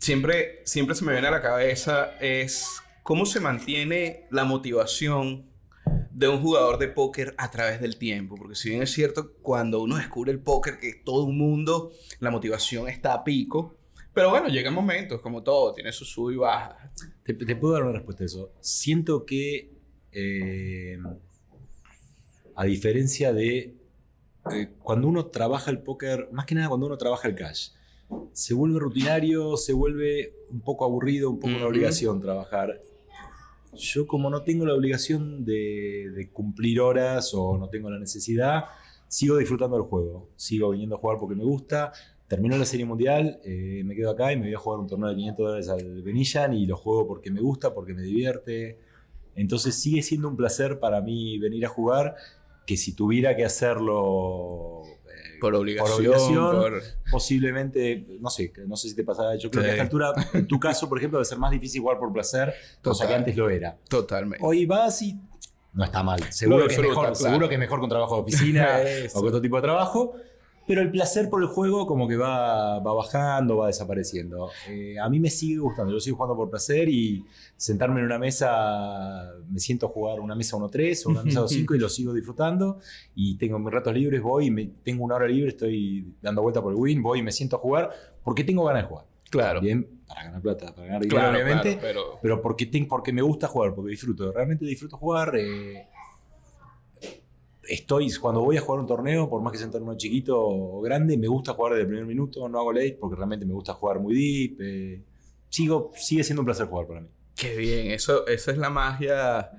siempre, siempre se me viene a la cabeza es cómo se mantiene la motivación de un jugador de póker a través del tiempo. Porque si bien es cierto, cuando uno descubre el póker, que todo un mundo, la motivación está a pico. Pero bueno, llegan momentos, como todo, tiene su sub y baja. Te, te puedo dar una respuesta a eso. Siento que, eh, a diferencia de eh, cuando uno trabaja el póker, más que nada cuando uno trabaja el cash, se vuelve rutinario, se vuelve un poco aburrido, un poco una Ujú. obligación trabajar. Yo como no tengo la obligación de, de cumplir horas o no tengo la necesidad, sigo disfrutando del juego. Sigo viniendo a jugar porque me gusta. Terminó la serie mundial, eh, me quedo acá y me voy a jugar un torneo de 500 dólares al Venillan y lo juego porque me gusta, porque me divierte. Entonces sigue siendo un placer para mí venir a jugar que si tuviera que hacerlo Por obligación. obligación, por- posiblemente, no sé, no sé si te pasaba, yo creo Sí. que a esta altura, en tu caso, por ejemplo, debe ser más difícil jugar por placer, cosa que antes lo era. Totalmente. Hoy vas y no está mal. Seguro, que, es mejor, claro. seguro que es mejor con trabajo de oficina o con otro tipo de trabajo, Pero el placer por el juego como que va, va bajando, va desapareciendo. Eh, a mí me sigue gustando, yo sigo jugando por placer y sentarme en una mesa, me siento a jugar una mesa 1-3 o una mesa 2-5 y lo sigo disfrutando. Y tengo mis ratos libres, voy, me, tengo una hora libre, estoy dando vuelta por el win, voy y me siento a jugar porque tengo ganas de jugar. Claro. Bien, para ganar plata, para ganar dinero, Claro, obviamente. claro, pero... Pero porque, te- porque me gusta jugar, porque disfruto. Realmente disfruto jugar. eh, estoy, cuando voy a jugar un torneo, por más que sea un torneo chiquito o grande, me gusta jugar desde el primer minuto, no hago late porque realmente me gusta jugar muy deep. eh, sigo, sigue siendo un placer jugar para mí. Qué bien, eso, esa es la magia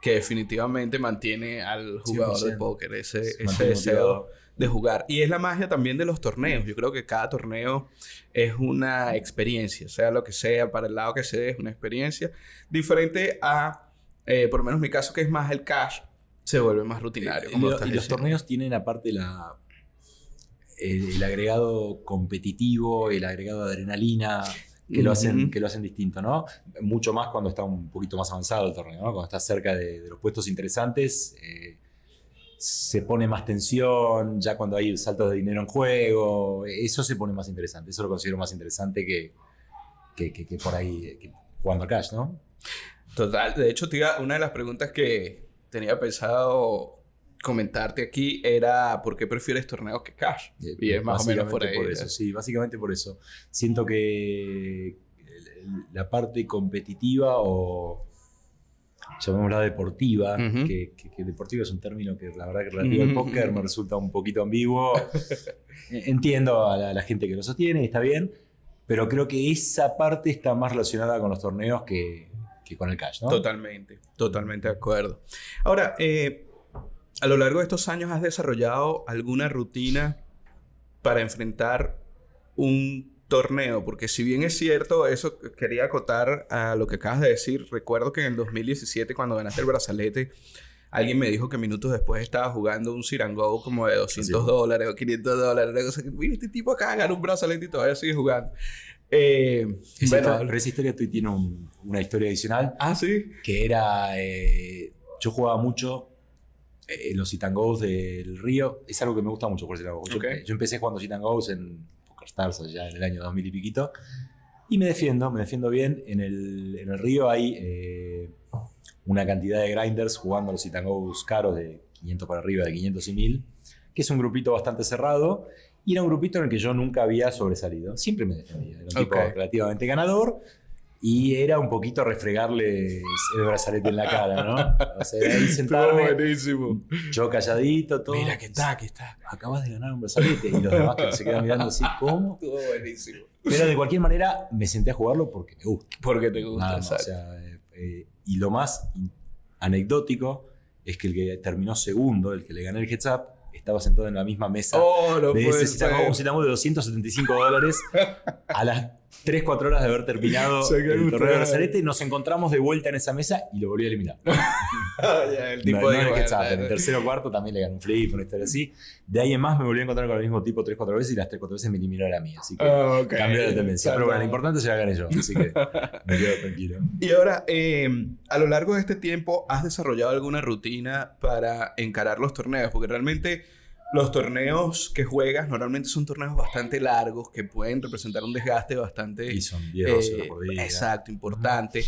que definitivamente mantiene al jugador de 100%. póker, ese, Se ese deseo motivado. de jugar. Y es la magia también de los torneos. Yo creo que cada torneo es una experiencia, sea lo que sea, para el lado que sea, es una experiencia diferente a, eh, por lo menos mi caso, que es más el cash, se vuelve más rutinario. Eh, como y, lo- estás y los torneos tienen aparte la, el, el agregado competitivo, el agregado de adrenalina, que lo, hacen, que lo hacen distinto, ¿no? Mucho más cuando está un poquito más avanzado el torneo, ¿no? Cuando está cerca de, de los puestos interesantes, eh, se pone más tensión, ya cuando hay saltos de dinero en juego, eso se pone más interesante, eso lo considero más interesante que, que, que- que por ahí, que jugando al cash, ¿no? Total, de hecho, iba- una de las preguntas que tenía pensado comentarte aquí era ¿por qué prefieres torneos que cash? Eh, Y es más o menos por ahí. eso, sí, básicamente por eso. Siento que la parte competitiva o llamémosla deportiva, que, que- que deportiva es un término que la verdad que relativo al póker me resulta un poquito ambiguo. Entiendo a la, a la gente que lo sostiene y está bien, pero creo que esa parte está más relacionada con los torneos que, que con el cash, ¿no? Totalmente, totalmente de acuerdo. Ahora, eh, a lo largo de estos años has desarrollado alguna rutina para enfrentar un torneo, porque si bien es cierto, eso quería acotar a lo que acabas de decir, recuerdo que en el 2017 cuando ganaste el brazalete, alguien me dijo que minutos después estaba jugando un Sirango como de 200 Así es. dólares o 500 dólares, una cosa que, mira, este tipo acá ganó un brazalete y todavía sigue jugando. Eh, bueno, historia- tiene un- una historia adicional ah, sí. que era. eh, yo jugaba mucho eh, los goes del Río. Es algo que me gusta mucho sit and goes. Yo, yo empecé jugando sit and goes en PokerStars allá en el año 2000 y piquito. Y me defiendo, me defiendo bien. En el, en el Río hay eh, una cantidad de grinders jugando los goes caros de 500 para arriba, de 500 y 1000, que es un grupito bastante cerrado. Y era un grupito en el que yo nunca había sobresalido. Siempre me defendía. Era un tipo Ok. relativamente ganador. Y era un poquito refregarles el brazalete en la cara, ¿no? O sea, era ahí sentarme, buenísimo. yo calladito, todo. Mira que está, que está. Acabas de ganar un brazalete. Y los demás que se quedan mirando así, ¿cómo? Estuvo buenísimo. Pero de cualquier manera me senté a jugarlo porque me gusta. Porque te gusta, Nada o exacto. sea, eh, eh, y lo más anecdótico es que el que terminó segundo, el que le gané el heads up, estaba sentado en la misma mesa Oh, no de ese Citamo, ser. un Citamo de 275 dólares a las 3, 4 horas de haber terminado Se el torneo de brazalete, nos encontramos de vuelta en esa mesa y lo volví a eliminar. Ya, el tipo no, de no en el en tercero cuarto también le gané un flip, una historia así. De ahí en más me volví a encontrar con el mismo tipo 3, 4 veces y las 3, 4 veces me eliminó a la mía. Así que Ah, ok. cambió la tendencia. Pero bueno, lo importante es que la gané yo, así que me quedo tranquilo. Y ahora, eh, a lo largo de este tiempo, ¿has desarrollado alguna rutina para encarar los torneos? Porque realmente los torneos que juegas normalmente son torneos bastante largos que pueden representar un desgaste bastante... Y son 10, 12 horas eh, por día. exacto, importante.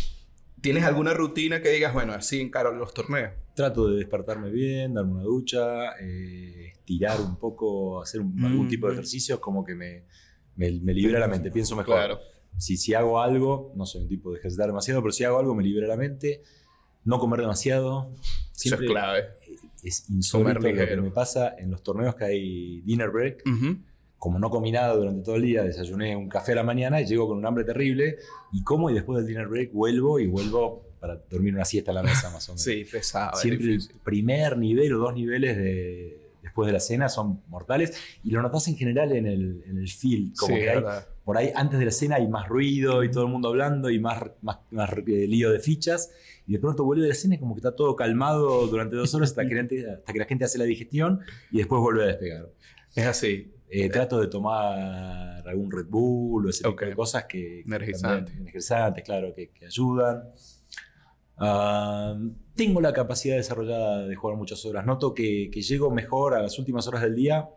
¿Tienes alguna rutina que digas, bueno, así encaro los torneos? Trato de despertarme bien, darme una ducha, eh, estirar un poco, hacer un- algún Mm. tipo de ejercicios, como que me, me, me libera la mente, pienso mejor. Si, si hago algo, no soy un tipo de ejercitar demasiado, pero si hago algo me libera la mente. No comer demasiado. Siempre Eso es clave. es insólito lo que me pasa en los torneos que hay dinner break. Ujú. Como no comí nada durante todo el día, desayuné un café a la mañana y llego con un hambre terrible y como y después del dinner break vuelvo y vuelvo para dormir una siesta a la mesa más o menos. Sí, pesado. es Siempre el primer nivel o dos niveles de, después de la cena son mortales y lo notas en general en el, en el field, como Sí, que hay, por ahí antes de la cena hay más ruido y todo el mundo hablando y más, más, más eh, lío de fichas y de pronto vuelve la cena y como que está todo calmado durante dos horas hasta que, la gente- hasta que la gente hace la digestión y después vuelve a despegar. Es así. Eh, trato de tomar algún Red Bull o ese tipo de cosas que, que Energizante. también- energizantes, claro, que, que ayudan. Tengo la capacidad desarrollada de jugar muchas horas. Noto que, que llego mejor a las últimas horas del día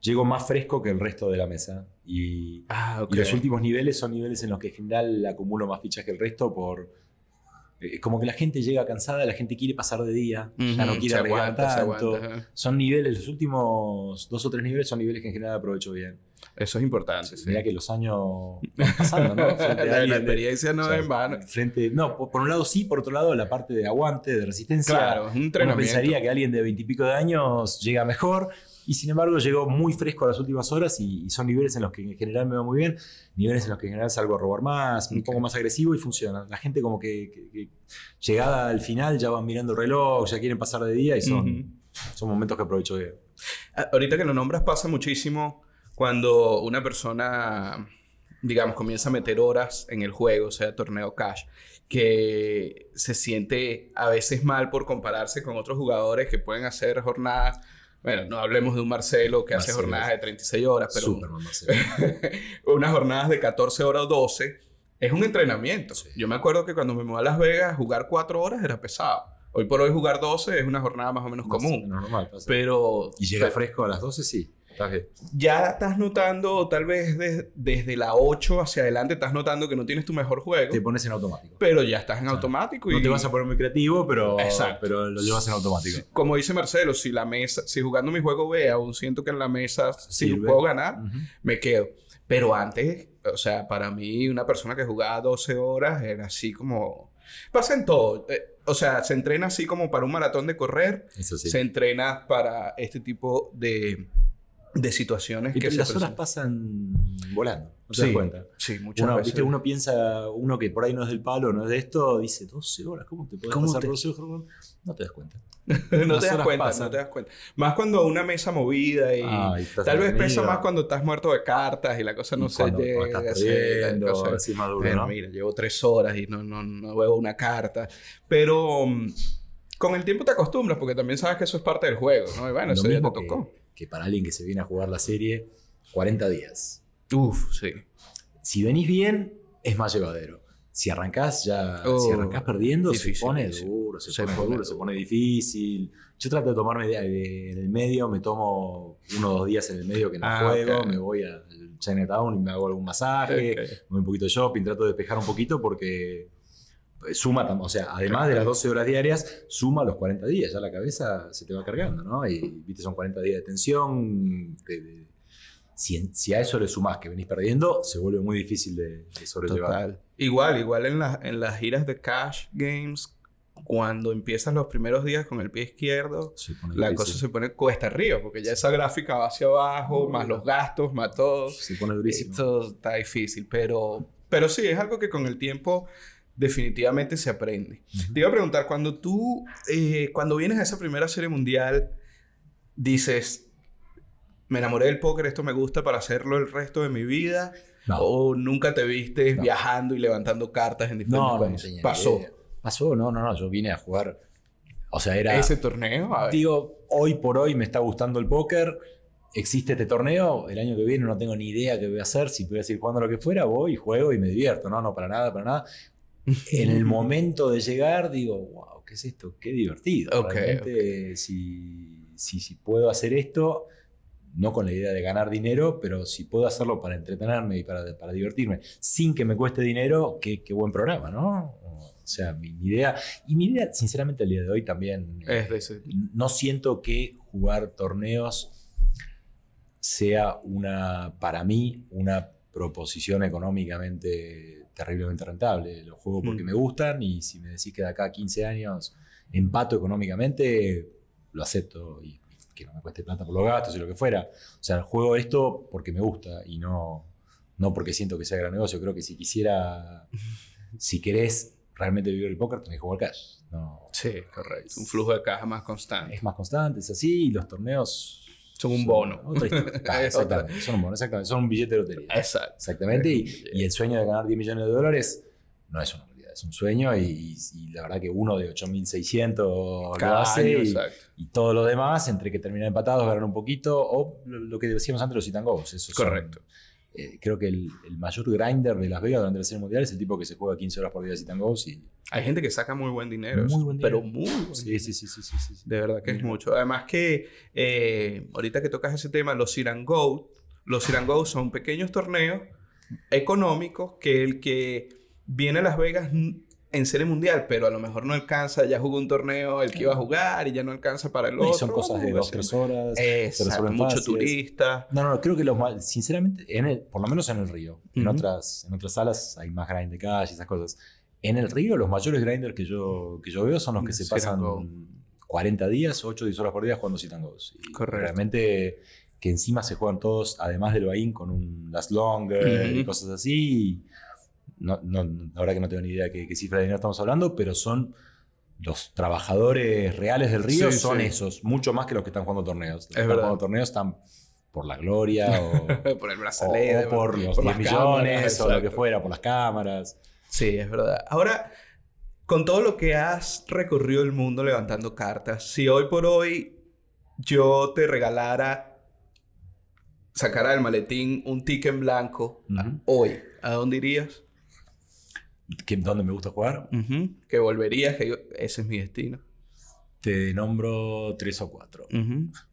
llego más fresco que el resto de la mesa. Y, Ah, y los últimos niveles son niveles en los que en general acumulo más fichas que el resto por... eh, como que la gente llega cansada, la gente quiere pasar de día, ya no quiere arriesgar tanto. aguanta. Son niveles, los últimos dos o tres niveles son niveles que en general aprovecho bien. Eso es importante, sí. Mira que los años van pasando, ¿no? Frente a la, de- experiencia no o sea, es en vano. Frente, no, por, por un lado sí, por otro lado la parte de aguante, de resistencia. Claro, es un Uno entrenamiento. pensaría que alguien de veintipico de años llega mejor y sin embargo llegó muy fresco a las últimas horas y, y son niveles en los que en general me va muy bien, niveles en los que en general salgo a robar más, un poco más agresivo y funciona. La gente como que, que- que llegada al final ya van mirando el reloj, ya quieren pasar de día y son, Ujú. son momentos que aprovecho bien. Ah, Ahorita que lo nombras pasa muchísimo cuando una persona, digamos, comienza a meter horas en el juego, o sea, torneo cash, que se siente a veces mal por compararse con otros jugadores que pueden hacer jornadas. Bueno, no hablemos de un Marcelo que hace Marcelo. jornadas de 36 horas, pero Superman, Marcelo. unas jornadas de 14 horas o 12 es un entrenamiento. Sí. Yo me acuerdo que cuando me mudé a Las Vegas, jugar 4 horas era pesado. Hoy por hoy jugar 12 es una jornada más o menos común. No, normal. Pero, y llega pero fresco a las 12, sí. Ya estás notando, tal vez de- desde la 8 hacia adelante, estás notando que no tienes tu mejor juego, Te pones en automático. pero ya estás en Claro. automático. Y No te vas a poner muy creativo, pero, Exacto. pero lo llevas en automático. Como dice Marcelo, si la mesa, si jugando mi juego B aún siento que en la mesa si Sirve. puedo ganar, Ujú. me quedo. Pero antes, o sea, para mí, una persona que jugaba 12 horas era así como. Pasa en todo. Eh, o sea, se entrena así como para un maratón de correr, Eso sí. se entrena para este tipo de, de situaciones Y que las horas pasan volando, no te das cuenta. sí, muchas Uno, veces. ¿viste? uno piensa, uno que por ahí no es del palo, no es de esto, dice 12 horas, ¿cómo te puedes ¿Cómo pasar te- 12 horas? No te das cuenta. no te das cuenta, pasan. no te das cuenta. Más cuando una mesa movida y estás tal vez pesa más cuando estás muerto de cartas y la cosa no Y se cuando, llega. cuando estás perdiendo, cosa- así Bueno, ¿no? mira, llevo tres horas y no, no, no veo una carta. Pero mm, con el tiempo te acostumbras porque también sabes que eso es parte del juego, ¿no? Y bueno, Lo eso ya te tocó. Que, para alguien que se viene a jugar la serie, 40 días. Uf, sí. Si venís bien, es más llevadero. Si arrancás ya, Oh, si arrancás perdiendo, se pone duro, se, Se pone, pone duro, se pone difícil. Yo trato de tomarme de- de- en el medio, me tomo uno o dos días en el medio que no Ah, juego, me voy al Chinatown y me hago algún masaje, voy un poquito de shopping, trato de despejar un poquito porque suma, tam- o sea, además de las 12 horas diarias, suma los 40 días, ya la cabeza se te va cargando, ¿no? Y viste, son 40 días de tensión. de- de- si, si a eso le sumás que venís perdiendo, se vuelve muy difícil de, de sobrellevar. Total. Igual, igual en, la- en las giras de Cash Games, cuando empiezas los primeros días con el pie izquierdo, la difícil. cosa se pone cuesta arriba, porque ya esa gráfica va hacia abajo, más los gastos, más todo. Se pone durísimo. Esto está difícil, pero, pero sí, es algo que con el tiempo definitivamente se aprende. Ujú. Te iba a preguntar, cuando tú, eh, cuando vienes a esa primera serie mundial, dices, me enamoré del póker, esto me gusta para hacerlo el resto de mi vida, No. o nunca te viste No. viajando y levantando cartas en diferentes No, no, no países. ni Pasó. idea. Pasó, no, no, no. Yo vine a jugar. O sea, era. Ese torneo, a ver. Digo, hoy por hoy me está gustando el póker. Existe este torneo. El año que viene no tengo ni idea qué voy a hacer. Si voy a seguir jugando lo que fuera, voy, juego y me divierto. No, no, para nada, para nada. En el momento de llegar, digo, wow, ¿qué es esto? Qué divertido. Realmente, Si, si, si puedo hacer esto, no con la idea de ganar dinero, pero si puedo hacerlo para entretenerme y para, para divertirme, sin que me cueste dinero, qué, qué buen programa, ¿no? O sea, mi, mi idea, y mi idea, sinceramente, el día de hoy también, eh, Es de ese- no siento que jugar torneos sea una, para mí, una proposición económicamente terriblemente rentable. Lo juego porque Mm. me gustan y si me decís que de acá a 15 años empato económicamente, lo acepto y que no me cueste plata por los gastos y lo que fuera. O sea, juego esto porque me gusta y no, no porque siento que sea gran negocio. Creo que si quisiera, si querés realmente vivir el póker, tenés que jugar cash. No, Sí, correcto. Un flujo de caja más constante. es más constante, es así, y los torneos Son un bono. Otra historia. Exactamente, son un bono, exactamente, son un billete de lotería. Exacto. Exactamente, y, y el sueño de ganar 10 millones de dólares no es una realidad, es un sueño y, y la verdad que uno de 8.600 lo hace y, y todo lo demás, entre que terminan empatados, ganan un poquito, o lo, lo que decíamos antes, los son, Correcto. Eh, creo que el, el mayor grinder de Las Vegas durante la Serie Mundial es el tipo que se juega 15 horas por día de sit and goes y Hay gente que saca muy buen dinero. Muy buen Pero dinero. muy buen Sí, dinero. sí, sí, sí, sí. De verdad que es mucho. Además que eh, ahorita que tocas ese tema, los Sit and Go, los Sit and Go son pequeños torneos económicos que el que viene a Las Vegas en serie mundial, pero a lo mejor no alcanza, ya jugó un torneo el que iba a jugar y ya no alcanza para el Y otro. son cosas de 2, 3 horas. Exacto, resuelven mucho fáciles. turista. No, no, creo que los más, sinceramente, en el, por lo menos en el río, en, otras, en otras salas hay más grind de calle y esas cosas. En el río, los mayores grinders que yo, que yo veo son los que se pasan go. 40 días, 8 10 horas por día jugando goes. Y Correcto. Realmente que encima se juegan todos, además del Bahín, con un Last Longer y Ujú. cosas así. No, no, la verdad que no tengo ni idea qué, qué cifra de dinero estamos hablando, pero son los trabajadores reales del río, Sí, son sí. esos, mucho más que los que están jugando torneos. Los que están verdad. jugando torneos están por la gloria o, por el brazalete. o por los por 10 las cámaras, millones o lo que fuera, por las cámaras. Sí, es verdad. Ahora, con todo lo que has recorrido el mundo levantando cartas, si hoy por hoy yo te regalara, sacara del maletín un ticket en blanco, hoy, ¿a dónde irías? ¿Qué- ¿Dónde me gusta jugar? Que volverías, que yo- ese es mi destino. Te nombro tres o cuatro.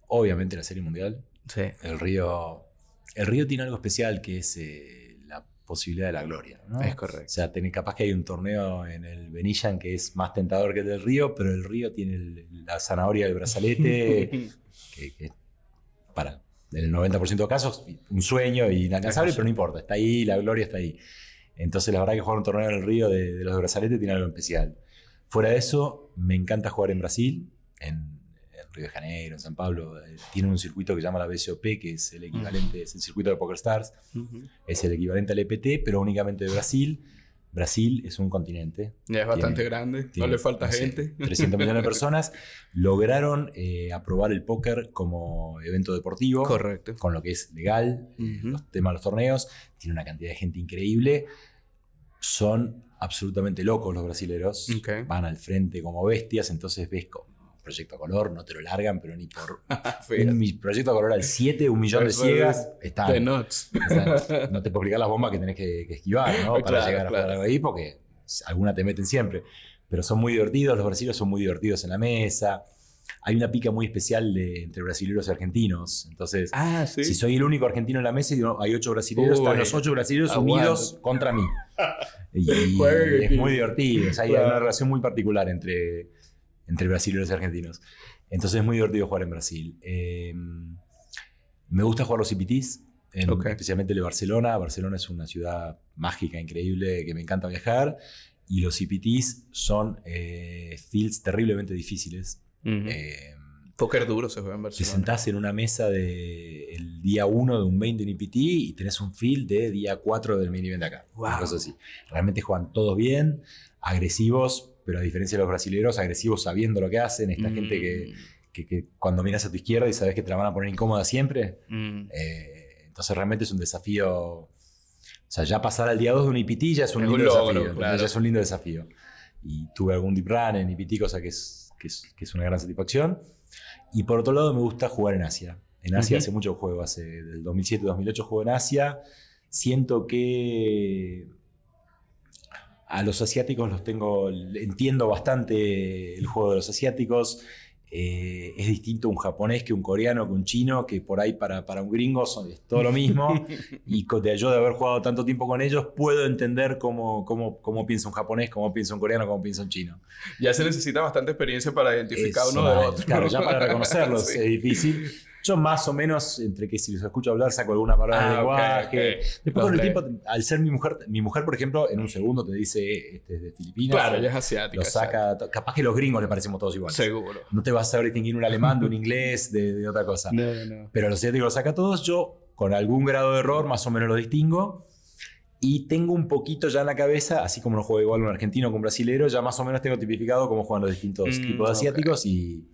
Obviamente la Serie Mundial. Sí. El río, el río tiene algo especial que es eh, la posibilidad de la gloria. ¿no? Es correcto. O sea, tenés, capaz que hay un torneo en el Benillan que es más tentador que el del río, pero el río tiene el- la zanahoria del brazalete, que, que para en el 90% de casos un sueño y inalcanzable, pero no importa, está ahí, la gloria está ahí. Entonces la verdad que jugar un torneo en el río de, de los de brazalete tiene algo especial. Fuera de eso, me encanta jugar en Brasil, en, en Río de Janeiro, en San Pablo. Eh, Tienen un circuito que se llama la BCOP, que es el equivalente, es el circuito de Poker Stars, es el equivalente al EPT, pero únicamente de Brasil. Brasil es un continente, Ya es bastante Tiene- grande, no le falta no sé, gente. 300 millones de personas lograron eh, aprobar el póker como evento deportivo, Correcto. con lo que es legal, Ujú. los temas de los torneos, tiene una cantidad de gente increíble, son absolutamente locos los brasileros, van al frente como bestias, entonces ves proyecto a color, no te lo largan, pero ni por un mi- proyecto a color al 7, un millón de ciegas, están- no te puedo explicar las bombas que tenés que, que esquivar, ¿no? Para Claro, llegar a claro. algo ahí, porque alguna te meten siempre. Pero son muy divertidos, los brasileños son muy divertidos en la mesa. Hay una pica muy especial de- entre brasileños y argentinos. Entonces, Ah, sí. si soy el único argentino en la mesa y digo, hay ocho brasileños, están los ocho brasileños aguanta. unidos contra mí. Y, es muy divertido. O sea, hay Claro. una relación muy particular entre, entre brasileños y argentinos. Entonces es muy divertido jugar en Brasil. Eh, me gusta jugar los CPTs, en- Ok. especialmente el de Barcelona. Barcelona es una ciudad mágica, increíble, que me encanta viajar. Y los CPTs son eh, fields terriblemente difíciles. Eh, Póker duro se juega en te Barcelona. sentás en una mesa de el día 1 de un main de un IPT y tenés un field de día 4 del main event de acá. Wow. Así. Realmente juegan todos bien, agresivos, pero a diferencia de los brasileños, agresivos sabiendo lo que hacen. Esta gente que, que- que cuando miras a tu izquierda y sabes que te la van a poner incómoda siempre. Mm. eh, entonces realmente es un desafío. O sea, ya pasar al día 2 de un IPT ya es un Es lindo un logro, desafío. claro. Ya es un lindo desafío. Y tuve algún deep run en IPT, cosa que es, que es, que es una gran satisfacción. Y por otro lado, me gusta jugar en Asia. En Asia Ujú. hace mucho juego, hace del 2007-2008 juego en Asia. Siento que a los asiáticos los tengo, entiendo bastante el juego de los asiáticos. Eh, es distinto un japonés que un coreano, que un chino, que por ahí para, para un gringo son, es todo lo mismo. y con- de yo de haber jugado tanto tiempo con ellos, puedo entender cómo, cómo, cómo piensa un japonés, cómo piensa un coreano, cómo piensa un chino. Ya se necesita bastante experiencia para identificar Eso, uno de otro. Claro, ya para reconocerlos Sí. es difícil. Yo más o menos, entre que si los escucho hablar, saco alguna palabra Ah, de lenguaje. ok. Después con el tiempo, al ser mi mujer, mi mujer, por ejemplo, en un segundo te dice, este es de Filipinas. Claro, ella es asiática. Lo saca, capaz que los gringos le parecemos todos iguales. Seguro. No te vas a saber distinguir un alemán de un inglés, de, de otra cosa. No, no. Pero los asiáticos los saca todos. Yo, con algún grado de error, más o menos lo distingo. Y tengo un poquito ya en la cabeza, así como no juego igual un argentino con un brasilero, ya más o menos tengo tipificado cómo juegan los distintos Mm, tipos de asiáticos y,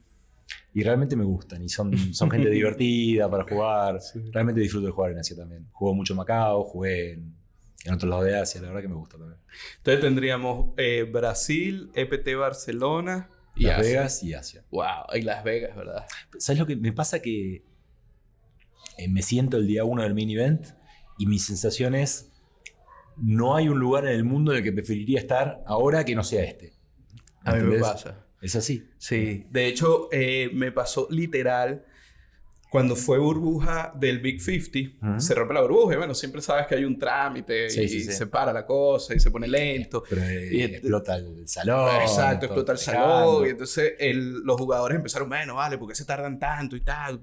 y realmente me gustan. Y son, son gente divertida para jugar. Sí. Realmente disfruto de jugar en Asia también. Juego mucho en Macao, jugué en, en otros lados de Asia, la verdad que me gusta también. Entonces tendríamos eh, Brasil, EPT Barcelona y Las Asia. Vegas y Asia. Wow, y Las Vegas, ¿verdad? ¿Sabes lo que me pasa? Que eh, me siento el día uno del main event y mi sensación es, no hay un lugar en el mundo en el que preferiría estar ahora que no sea este. A mí me ¿Entendés? pasa. Es así. Sí, de hecho, eh, me pasó literal cuando fue burbuja del Big 50, Ujú. se rompe la burbuja y bueno, siempre sabes que hay un trámite Sí, y sí, sí. se para la cosa y se pone lento. Pero eh, Y- explota el salón. Exacto, explota el salón y entonces el- los jugadores empezaron, bueno, vale, ¿por qué se tardan tanto y tal?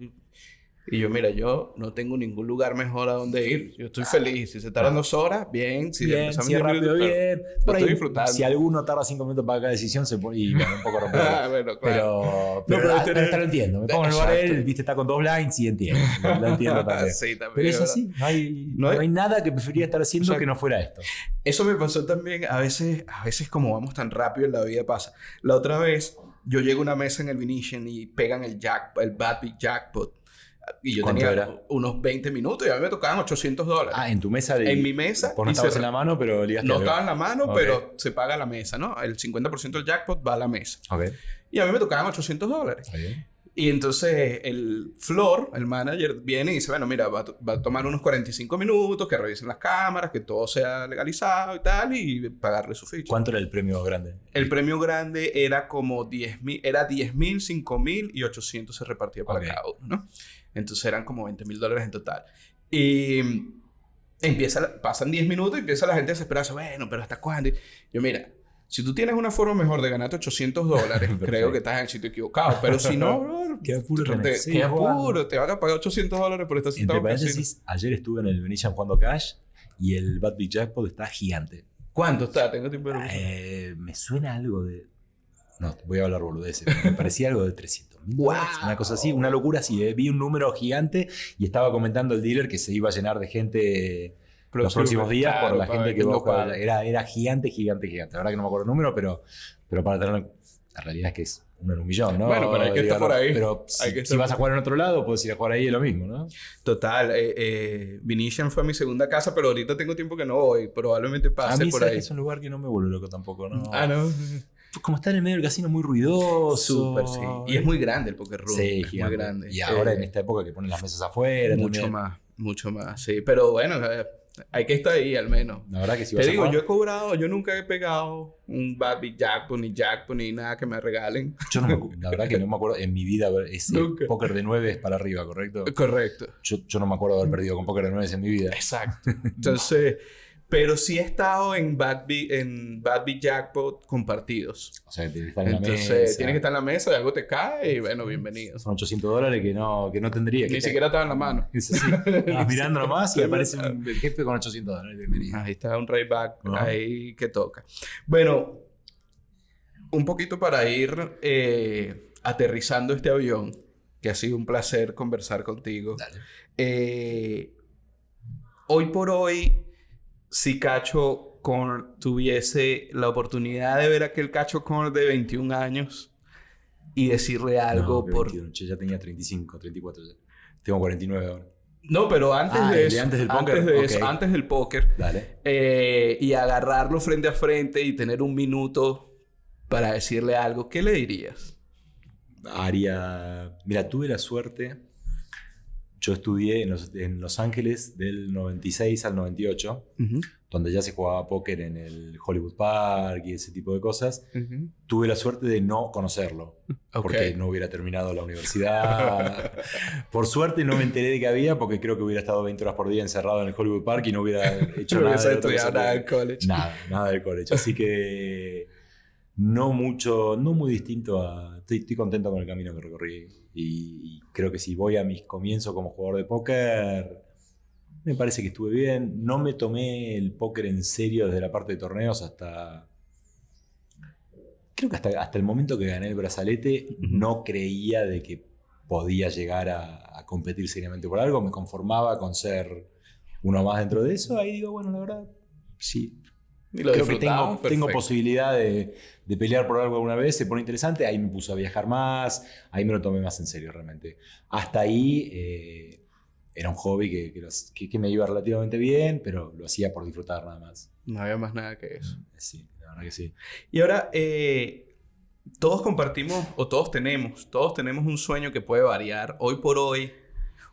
Y yo, mira, yo no tengo ningún lugar mejor a donde ir. Yo estoy feliz. Si se tardan dos horas, bien. Si bien, diez rápido, minutos, bien. lo Por ahí, estoy disfrutando. si alguno tarda cinco minutos para cada decisión, se pone y bueno, un poco rompe. Ah, bueno, claro. Pero, pero, pero pero lo entiendo. Me pongo en lugar de él, viste, está con dos blinds y entiendo. Lo entiendo también. Sí, también, Pero es así, no hay, No no hay- hay nada que preferiría estar haciendo Exacto. que no fuera esto. Eso me pasó también, a veces, a veces como vamos tan rápido en la vida pasa. La otra vez, yo llego a una mesa en el Venetian y pegan el jack, el Bad Big Jackpot. Y yo ¿Cuánto tenía era? unos 20 minutos y a mí me tocaban 800 dólares. Ah, en tu mesa de. En mi mesa, Por no estabas se- en la mano, pero no estaba en la mano, Ok. pero se paga la mesa, ¿no? El 50% del jackpot va a la mesa. Ok, Y a mí me tocaban 800 dólares. bien. Y entonces el Flor, el manager, viene y dice, bueno, mira, va a, va a tomar unos 45 minutos, que revisen las cámaras, que todo sea legalizado y tal, y pagarle su ficha. ¿Cuánto era el premio grande? El premio grande era como 10 mil, era 10 mil, 5 mil y 800 se repartía para Ok. cada uno, ¿no? Entonces eran como 20 mil dólares en total. Y empieza, pasan 10 minutos y empieza la gente a desesperarse, bueno, pero ¿hasta cuándo? Yo, mira, si tú tienes una forma mejor de ganarte 800 dólares, creo que estás en el sitio equivocado. Pero si no, bro, Qué apuro te, te- Sí, qué apuro, te van a pagar 800 dólares por casino. paréntesis, ayer estuve en el Venetian jugando Cash y el Bad Big Jackpot está gigante. ¿Cuánto está? Tengo tiempo de revisar. Eh, me suena algo de. No, voy a hablar boludeces. Me parecía algo de 300 mil dólares, Wow. Una cosa así, una locura así. eh. Vi un número gigante y estaba comentando el dealer que se iba a llenar de gente los próximos días Claro, por la gente que paga. Era, era gigante, gigante, gigante. La verdad que no me acuerdo el número, pero, pero para tener. La realidad es que es uno en un millón, ¿no? Bueno, pero hay que estar por ahí. Pero si, vas a jugar en otro lado, puedes ir a jugar ahí es lo mismo, ¿no? Total, eh, eh, fue mi segunda casa, pero ahorita tengo tiempo que no voy. Probablemente a pase mí por ¿sabes ahí. es un lugar que no me vuelve loco tampoco, ¿no? Ah, no. Como está en el medio del casino muy ruidoso. Súper, sí. Y es muy grande el Poker Room. Sí, es muy grande. Y ahora Eh, en esta época que ponen las mesas afuera. Mucho también. más, mucho más, sí. Pero bueno, hay que estar ahí al menos. La verdad que si Te a digo, yo he cobrado, yo nunca he pegado un Bad Big Jackpot, ni Jackpot, ni nada que me regalen. yo no me la verdad que no me acuerdo en mi vida ese Nunca. póker de 9 es para arriba, ¿correcto? Correcto. Yo, yo no me acuerdo de haber perdido con póker de 9 en mi vida. Exacto. Entonces, pero sí he estado en Bad en Bad Jackpot compartidos. O sea, tienes que estar en la Entonces, mesa. tienes que estar en la mesa y algo te cae y bueno, bienvenidos. Son 800 dólares que no, que no tendría. que Ni siquiera estaba en la mano. Es así. Vas mirando nomás y Sí, aparece un, jefe con 800 dólares. Bienvenido. Ahí está un rayback Ajá. ahí que toca. Bueno, un poquito para ir eh, aterrizando este avión, que ha sido un placer conversar contigo. Dale. Eh, hoy por hoy, si Cacho Corn tuviese la oportunidad de ver aquel Cacho Corn de 21 años y decirle algo No, por... 21, yo ya tenía 35, 34 ya. Tengo 49 ahora. No, pero antes Ah, de eso, antes del póker, antes de ok. eso, antes del póker, Dale. eh, y agarrarlo frente a frente y tener un minuto para decirle algo, ¿qué le dirías? Haría. Mira, tuve la suerte. Yo estudié en Los, en Los Ángeles del 96 al 98, donde ya se jugaba póker en el Hollywood Park y ese tipo de cosas. Tuve la suerte de no conocerlo, porque no hubiera terminado la universidad. Por suerte no me enteré de que había, porque creo que hubiera estado 20 horas por día encerrado en el Hollywood Park y no hubiera hecho No nada. del college. Nada, nada del college. Así que no mucho, no muy distinto a. Estoy, estoy contento con el camino que recorrí. Y, y creo que si voy a mis comienzos como jugador de póker, me parece que estuve bien. No me tomé el póker en serio desde la parte de torneos hasta. Creo que hasta, hasta el momento que gané el brazalete, no creía de que podía llegar a, a competir seriamente por algo. Me conformaba con ser uno más dentro de eso. Ahí digo, bueno, la verdad, sí, Y lo Creo que tengo, tengo posibilidad de, de pelear por algo alguna vez, se pone interesante, ahí me puse a viajar más, ahí me lo tomé más en serio realmente. Hasta ahí eh, era un hobby que, que, los- que- que me iba relativamente bien, pero lo hacía por disfrutar nada más. No había más nada que eso. Sí, la verdad que sí. Y ahora, eh, todos compartimos, o todos tenemos, todos tenemos un sueño que puede variar hoy por hoy.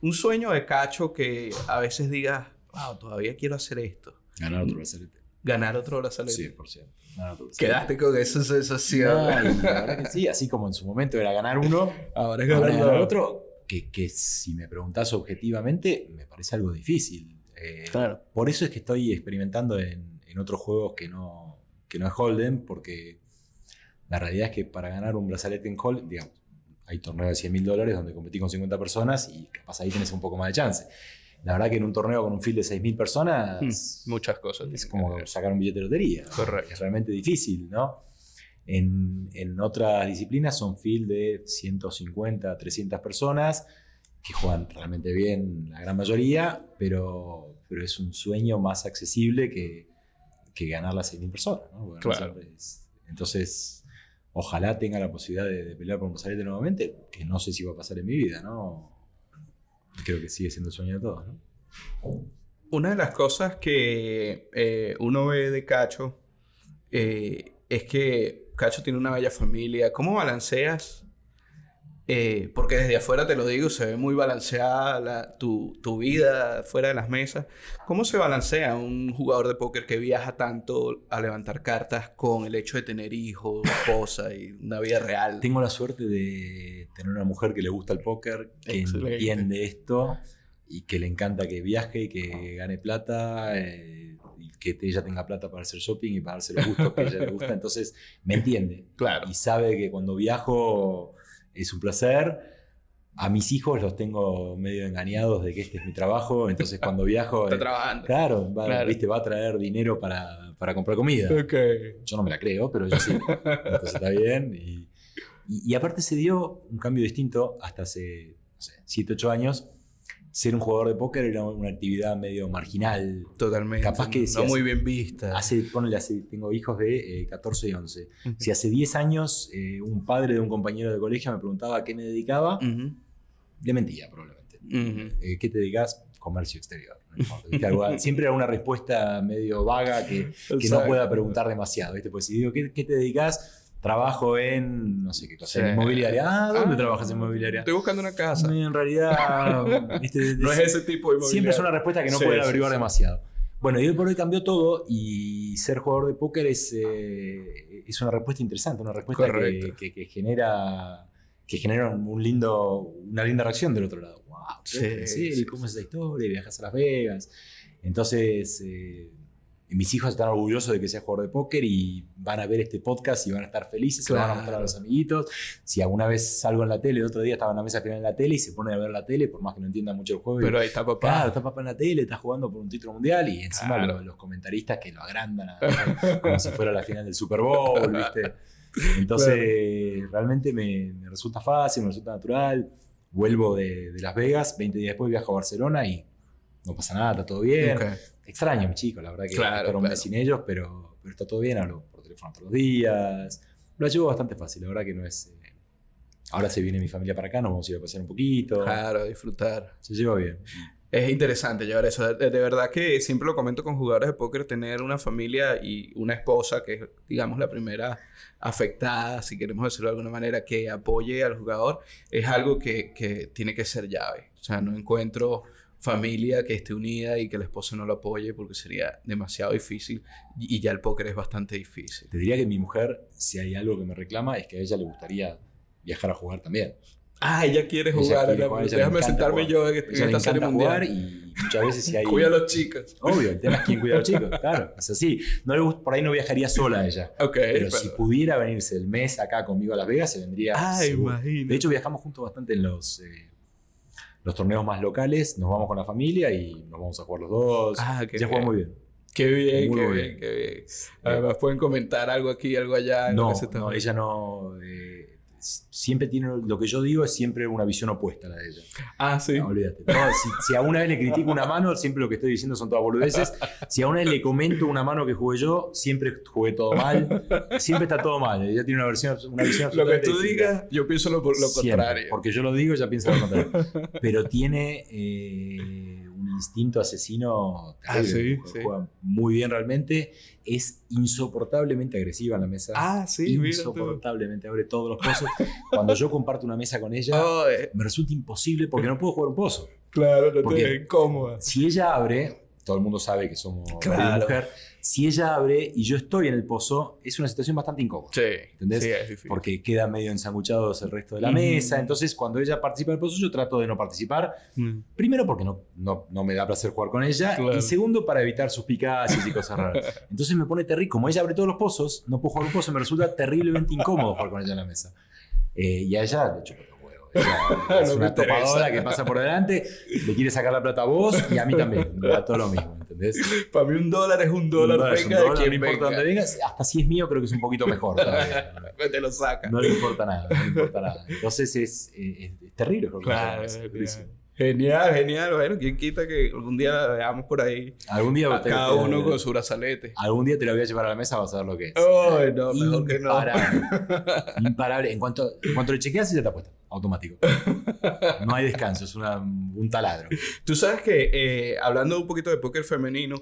Un sueño de cacho que a veces digas, wow, todavía quiero hacer esto. Ganar otro brazalete. Ganar otro brazalete. 100%. Quedaste con esa sensación. la verdad que sí, así como en su momento era ganar uno, ahora es ganar, el otro. Que, que, si me preguntas objetivamente, me parece algo difícil. Eh, claro. Por eso es que estoy experimentando en, en otros juegos que no, que no es Holden, porque la realidad es que para ganar un brazalete en Holden, digamos, hay torneos de 100 mil dólares donde competí con 50 personas y capaz ahí tienes un poco más de chance. La verdad que en un torneo con un field de 6.000 personas... Hmm, muchas cosas. Es como sacar un billete de lotería. Correcto. Es realmente difícil, ¿no? En, en, otras disciplinas son field de 150, 300 personas que juegan realmente bien la gran mayoría, pero, pero es un sueño más accesible que, que ganar las 6.000 personas. ¿no? claro. entonces, ojalá tenga la posibilidad de, pelear por un nuevamente, que no sé si va a pasar en mi vida, ¿no? Creo que sigue siendo el sueño de todos, ¿no? Una de las cosas que eh, uno ve de Cacho eh, es que Cacho tiene una bella familia. ¿Cómo balanceas eh, porque desde afuera te lo digo, se ve muy balanceada tu, tu, vida fuera de las mesas. ¿Cómo se balancea un jugador de póker que viaja tanto a levantar cartas con el hecho de tener hijos, esposa y una vida real? Tengo la suerte de tener una mujer que le gusta el póker, que entiende esto y que le encanta que viaje y que gane plata. Eh, y que ella tenga plata para hacer shopping y para darse los gustos que a ella le gusta. Entonces, me entiende. Claro. Y sabe que cuando viajo es un placer. A mis hijos los tengo medio engañados de que este es mi trabajo, entonces cuando viajo... Está trabajando. Claro, va, ¿viste? va a traer dinero para, para comprar comida. Okay. Yo no me la creo, pero yo sí. entonces está bien. Y, y, y, aparte se dio un cambio distinto hasta hace, no sé, 7, 8 años ser un jugador de póker era una actividad medio marginal. Totalmente. Capaz que no muy bien vista. Hace, ponle, hace, tengo hijos de 14 eh, y 11. Si hace 10 años eh, un padre de un compañero de colegio me preguntaba a qué me dedicaba, le mentía probablemente. Eh, ¿Qué te dedicas? Comercio exterior. siempre era una respuesta medio vaga que, que no pueda preguntar demasiado. ¿viste? Pues si digo, ¿qué, qué te dedicas? Trabajo en, no sé qué cosa, en inmobiliaria. Ah, ¿dónde ah, trabajas en inmobiliaria? Estoy buscando una casa. En realidad, no es ese tipo de inmobiliaria. Siempre es una respuesta que no puede averiguar demasiado. Bueno, y hoy por hoy cambió todo y ser jugador de póker es, eh, es una respuesta interesante, una respuesta que, que, genera, que genera un lindo, una linda reacción del otro lado. ¡Wow! Sí, ¿Cómo es esa historia? Viajas a Las Vegas. Entonces, eh, mis hijos están orgullosos de que sea jugador de póker y van a ver este podcast y van a estar felices, se van a mostrar a los amiguitos. Si alguna vez salgo en la tele, el otro día estaba en la mesa final en la tele y se pone a ver la tele, por más que no entienda mucho el juego. Pero ahí está papá. Claro, está papá en la tele, está jugando por un título mundial y encima los, comentaristas que lo agrandan como si fuera la final del Super Bowl, ¿viste? Entonces, realmente me, resulta fácil, me resulta natural. Vuelvo de, Las Vegas, 20 días después viajo a Barcelona y no pasa nada, está todo bien extraño a mi chico, la verdad que claro, un mes sin ellos, pero, pero está todo bien, hablo por teléfono todos los días. Lo llevo bastante fácil, la verdad que no es... Eh, ahora se viene mi familia para acá, nos vamos a ir a pasear un poquito. Claro, disfrutar. Se lleva bien. Es interesante llevar eso. De, verdad que siempre lo comento con jugadores de póker, tener una familia y una esposa que es, digamos, la primera afectada, si queremos decirlo de alguna manera, que apoye al jugador, es algo que, que tiene que ser llave. O sea, no encuentro familia que esté unida y que la esposa no lo apoye porque sería demasiado difícil y ya el póker es bastante difícil. Te diría que mi mujer, si hay algo que me reclama, es que a ella le gustaría viajar a jugar también. Ah, ella quiere jugar. déjame sentarme yo en, esta serie mundial. y muchas veces si hay... Cuida a los chicos. Obvio, el tema es quién cuida a los chicos. Claro, es así. No por ahí no viajaría sola ella. pero, si pudiera venirse el mes acá conmigo a Las Vegas, se vendría. Ah, imagino. De hecho, viajamos juntos bastante en los... Eh, los torneos más locales, nos vamos con la familia y nos vamos a jugar los dos. Ah, ya juega muy bien. Qué bien, qué bien, qué bien. Además, pueden comentar algo aquí, algo allá. No, no ella no. Eh, siempre tiene, lo que yo digo es siempre una visión opuesta a la de ella. Ah, sí. No, olvídate. si, a una vez le critico una mano, siempre lo que estoy diciendo son todas boludeces. Si a una vez le comento una mano que jugué yo, siempre jugué todo mal. Siempre está todo mal. Ella tiene una, versión, una visión Lo que tú digas, yo pienso lo, contrario. Porque yo lo digo, ella piensa lo contrario. Pero tiene... Eh, instinto asesino ah, sí, juega muy bien realmente. Es insoportablemente agresiva en la mesa. Ah, sí, Insoportablemente abre todos los pozos. Cuando yo comparto una mesa con ella, me resulta imposible porque no puedo jugar un pozo. Claro, no te incómoda. Si ella abre, todo el mundo sabe que somos Claro. mujer. Si ella abre y yo estoy en el pozo, es una situación bastante incómoda. Sí. ¿Entendés? Sí, es difícil. Porque queda medio ensanguchados el resto de la Ujú. mesa. Entonces, cuando ella participa del pozo, yo trato de no participar. Mm. Primero, porque no, no, no me da placer jugar con ella. Claro. Y segundo, para evitar suspicacias y cosas raras. Entonces me pone terrible. Como ella abre todos los pozos, no puedo jugar un pozo. Me resulta terriblemente incómodo jugar con ella en la mesa. Eh, y a ella huevos. Ella es No una topadora que pasa por delante, le quiere sacar la plata a vos y a mí también. Me da todo lo mismo, ¿entendés? Para mí un dólar es un dólar, Un dólar es un venga de importa venga. dónde vengas. Hasta si es mío, creo que es un poquito mejor. Te lo saca. No le importa nada, no le importa nada. Entonces es, es- es terrible. lo que Claro, es. Genial, genial. Bueno, quién quita que algún día la veamos por ahí. Algún día, A cada te- uno con su brazalete. algún día te lo voy a llevar a la mesa, vas a ver lo que es. Ay, no, mejor que no. Imparable. En cuanto, en cuanto le chequeas, ya te apuesta. Automático. No hay descanso, es una- un taladro. Tú sabes que, eh, hablando un poquito de póker femenino,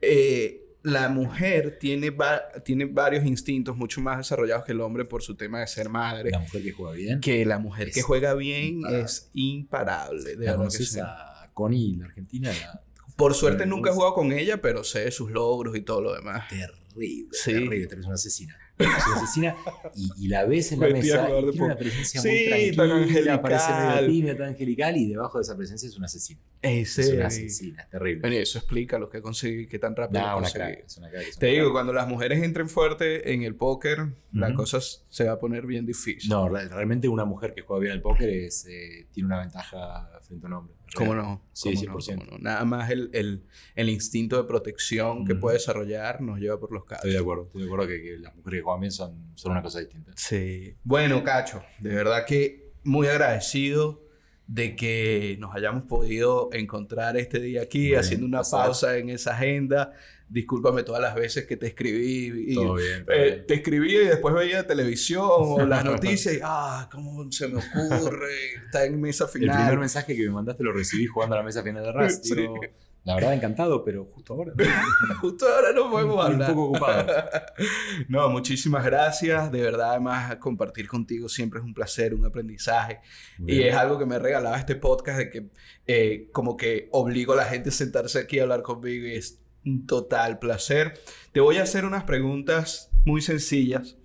eh, la mujer tiene, va- tiene varios instintos mucho más desarrollados que el hombre por su tema de ser madre. La mujer que juega bien. Que la mujer que juega bien imparable. es imparable. De la que conoces sí. a Connie, la argentina. La, Por suerte nunca he jugado con ella, pero sé sus logros y todo lo demás. terrible, Sí. terrible. Es una asesina. Es una asesina y, y la ves en la mesa y de tiene una poker. presencia Sí, muy tan tranquila, parece medio angelical. tímida, tan angelical y debajo de esa presencia es una asesina. Ese, Es una asesina, es terrible. Bueno, eso explica lo que conseguí, qué tan rápido una crack, es una crack, es Te digo, cuando las mujeres entren fuerte en el póker, la Ujú. cosa se va a poner bien difícil. No, re- realmente una mujer que juega bien al póker es, eh, tiene una ventaja frente a un hombre. ¿Cómo no? Sí, ¿Cómo 100%. no? ¿Cómo no? Nada más el, el- el instinto de protección que puede desarrollar nos lleva por los Estoy casos. de acuerdo, estoy de acuerdo que, que las mujeres que bien son, son una cosa distinta. Sí. Bueno, Cacho, de verdad que muy agradecido de que nos hayamos podido encontrar este día aquí, Bien, haciendo una pausa en esa agenda. Discúlpame todas las veces que te escribí y, Todo bien. todo Eh, bien. te escribía y después veía televisión o las noticias y, ah, ¿cómo se me ocurre? Está en mesa El primer final. mensaje que me mandaste lo recibí jugando a la mesa final de Rust. Sí. La verdad, encantado, pero justo ahora. Justo ahora no podemos Estoy un hablar. poco ocupado. No, muchísimas gracias. De verdad, además, compartir contigo siempre es un placer, un aprendizaje. Y es algo que me regalaba este podcast de que eh, como que obligo a la gente a sentarse aquí a hablar conmigo y es un total placer. Te voy a hacer unas preguntas muy sencillas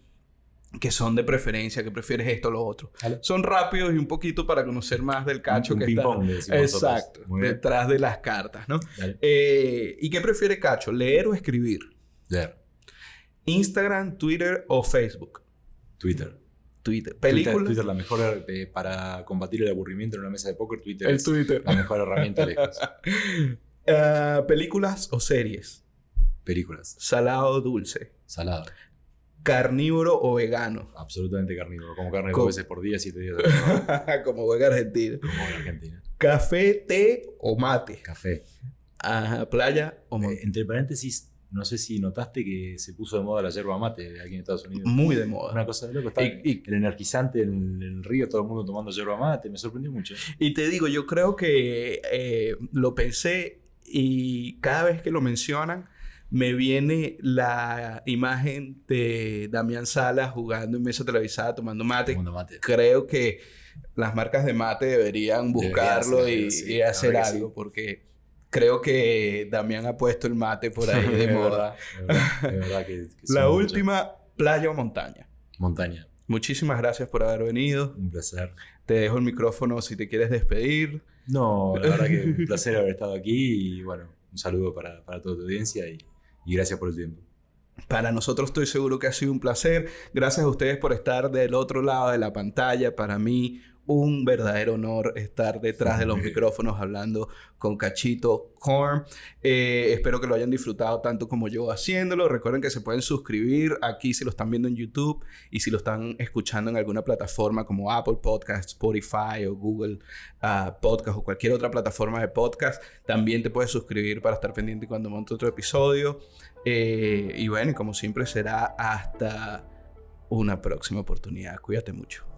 que son de preferencia, que prefieres esto o lo otro. Son rápidos y un poquito para conocer más del cacho Un que está exacto, detrás de las cartas, ¿no? Eh, ¿Y qué prefiere Cacho? ¿Leer o escribir? Leer. Instagram, Twitter o Facebook? Twitter. Twitter. Twitter, ¿Películas? Twitter la mejor eh, para combatir el aburrimiento en una mesa de póker. Twitter El es Twitter. la mejor herramienta lejos. Ah, ¿Películas o series? Películas. ¿Salado o dulce? Salado. ¿Carnívoro o vegano? Absolutamente carnívoro. Como carne Co- dos veces por día, siete días Como buen argentino. como en Argentina. ¿Café, té o mate? Café. Ajá, ¿Playa o Eh, monte? entre paréntesis, no sé si notaste que se puso de moda la yerba mate aquí en Estados Unidos. Muy de moda. Una cosa de loco. Está Y- y- el energizante en el río, todo el mundo tomando yerba mate. Me sorprendió mucho. Y te digo, yo creo que eh, lo pensé y cada vez que lo mencionan me viene la imagen de Damián Salas jugando en mesa televisada tomando mate. Creo que las marcas de mate deberían buscarlo y, sí, hacer algo sí. porque creo que Damián ha puesto el mate por ahí de moda. La última, playa o montaña. Montaña. Muchísimas gracias por haber venido. Un placer. Te dejo el micrófono si te quieres despedir. No, la verdad que un placer haber estado aquí y bueno, un saludo para, para toda tu audiencia y, y gracias por el tiempo. Para nosotros estoy seguro que ha sido un placer. Gracias a ustedes por estar del otro lado de la pantalla. Para mí, un verdadero honor estar detrás de los micrófonos hablando con Cachito Corn. Eh, espero que lo hayan disfrutado tanto como yo haciéndolo. Recuerden que se pueden suscribir aquí si lo están viendo en YouTube y si lo están escuchando en alguna plataforma como Apple Podcast, Spotify o Google ah, Podcast o cualquier otra plataforma de podcast. También te puedes suscribir para estar pendiente cuando monte otro episodio. Eh, y bueno, como siempre será hasta una próxima oportunidad. Cuídate mucho.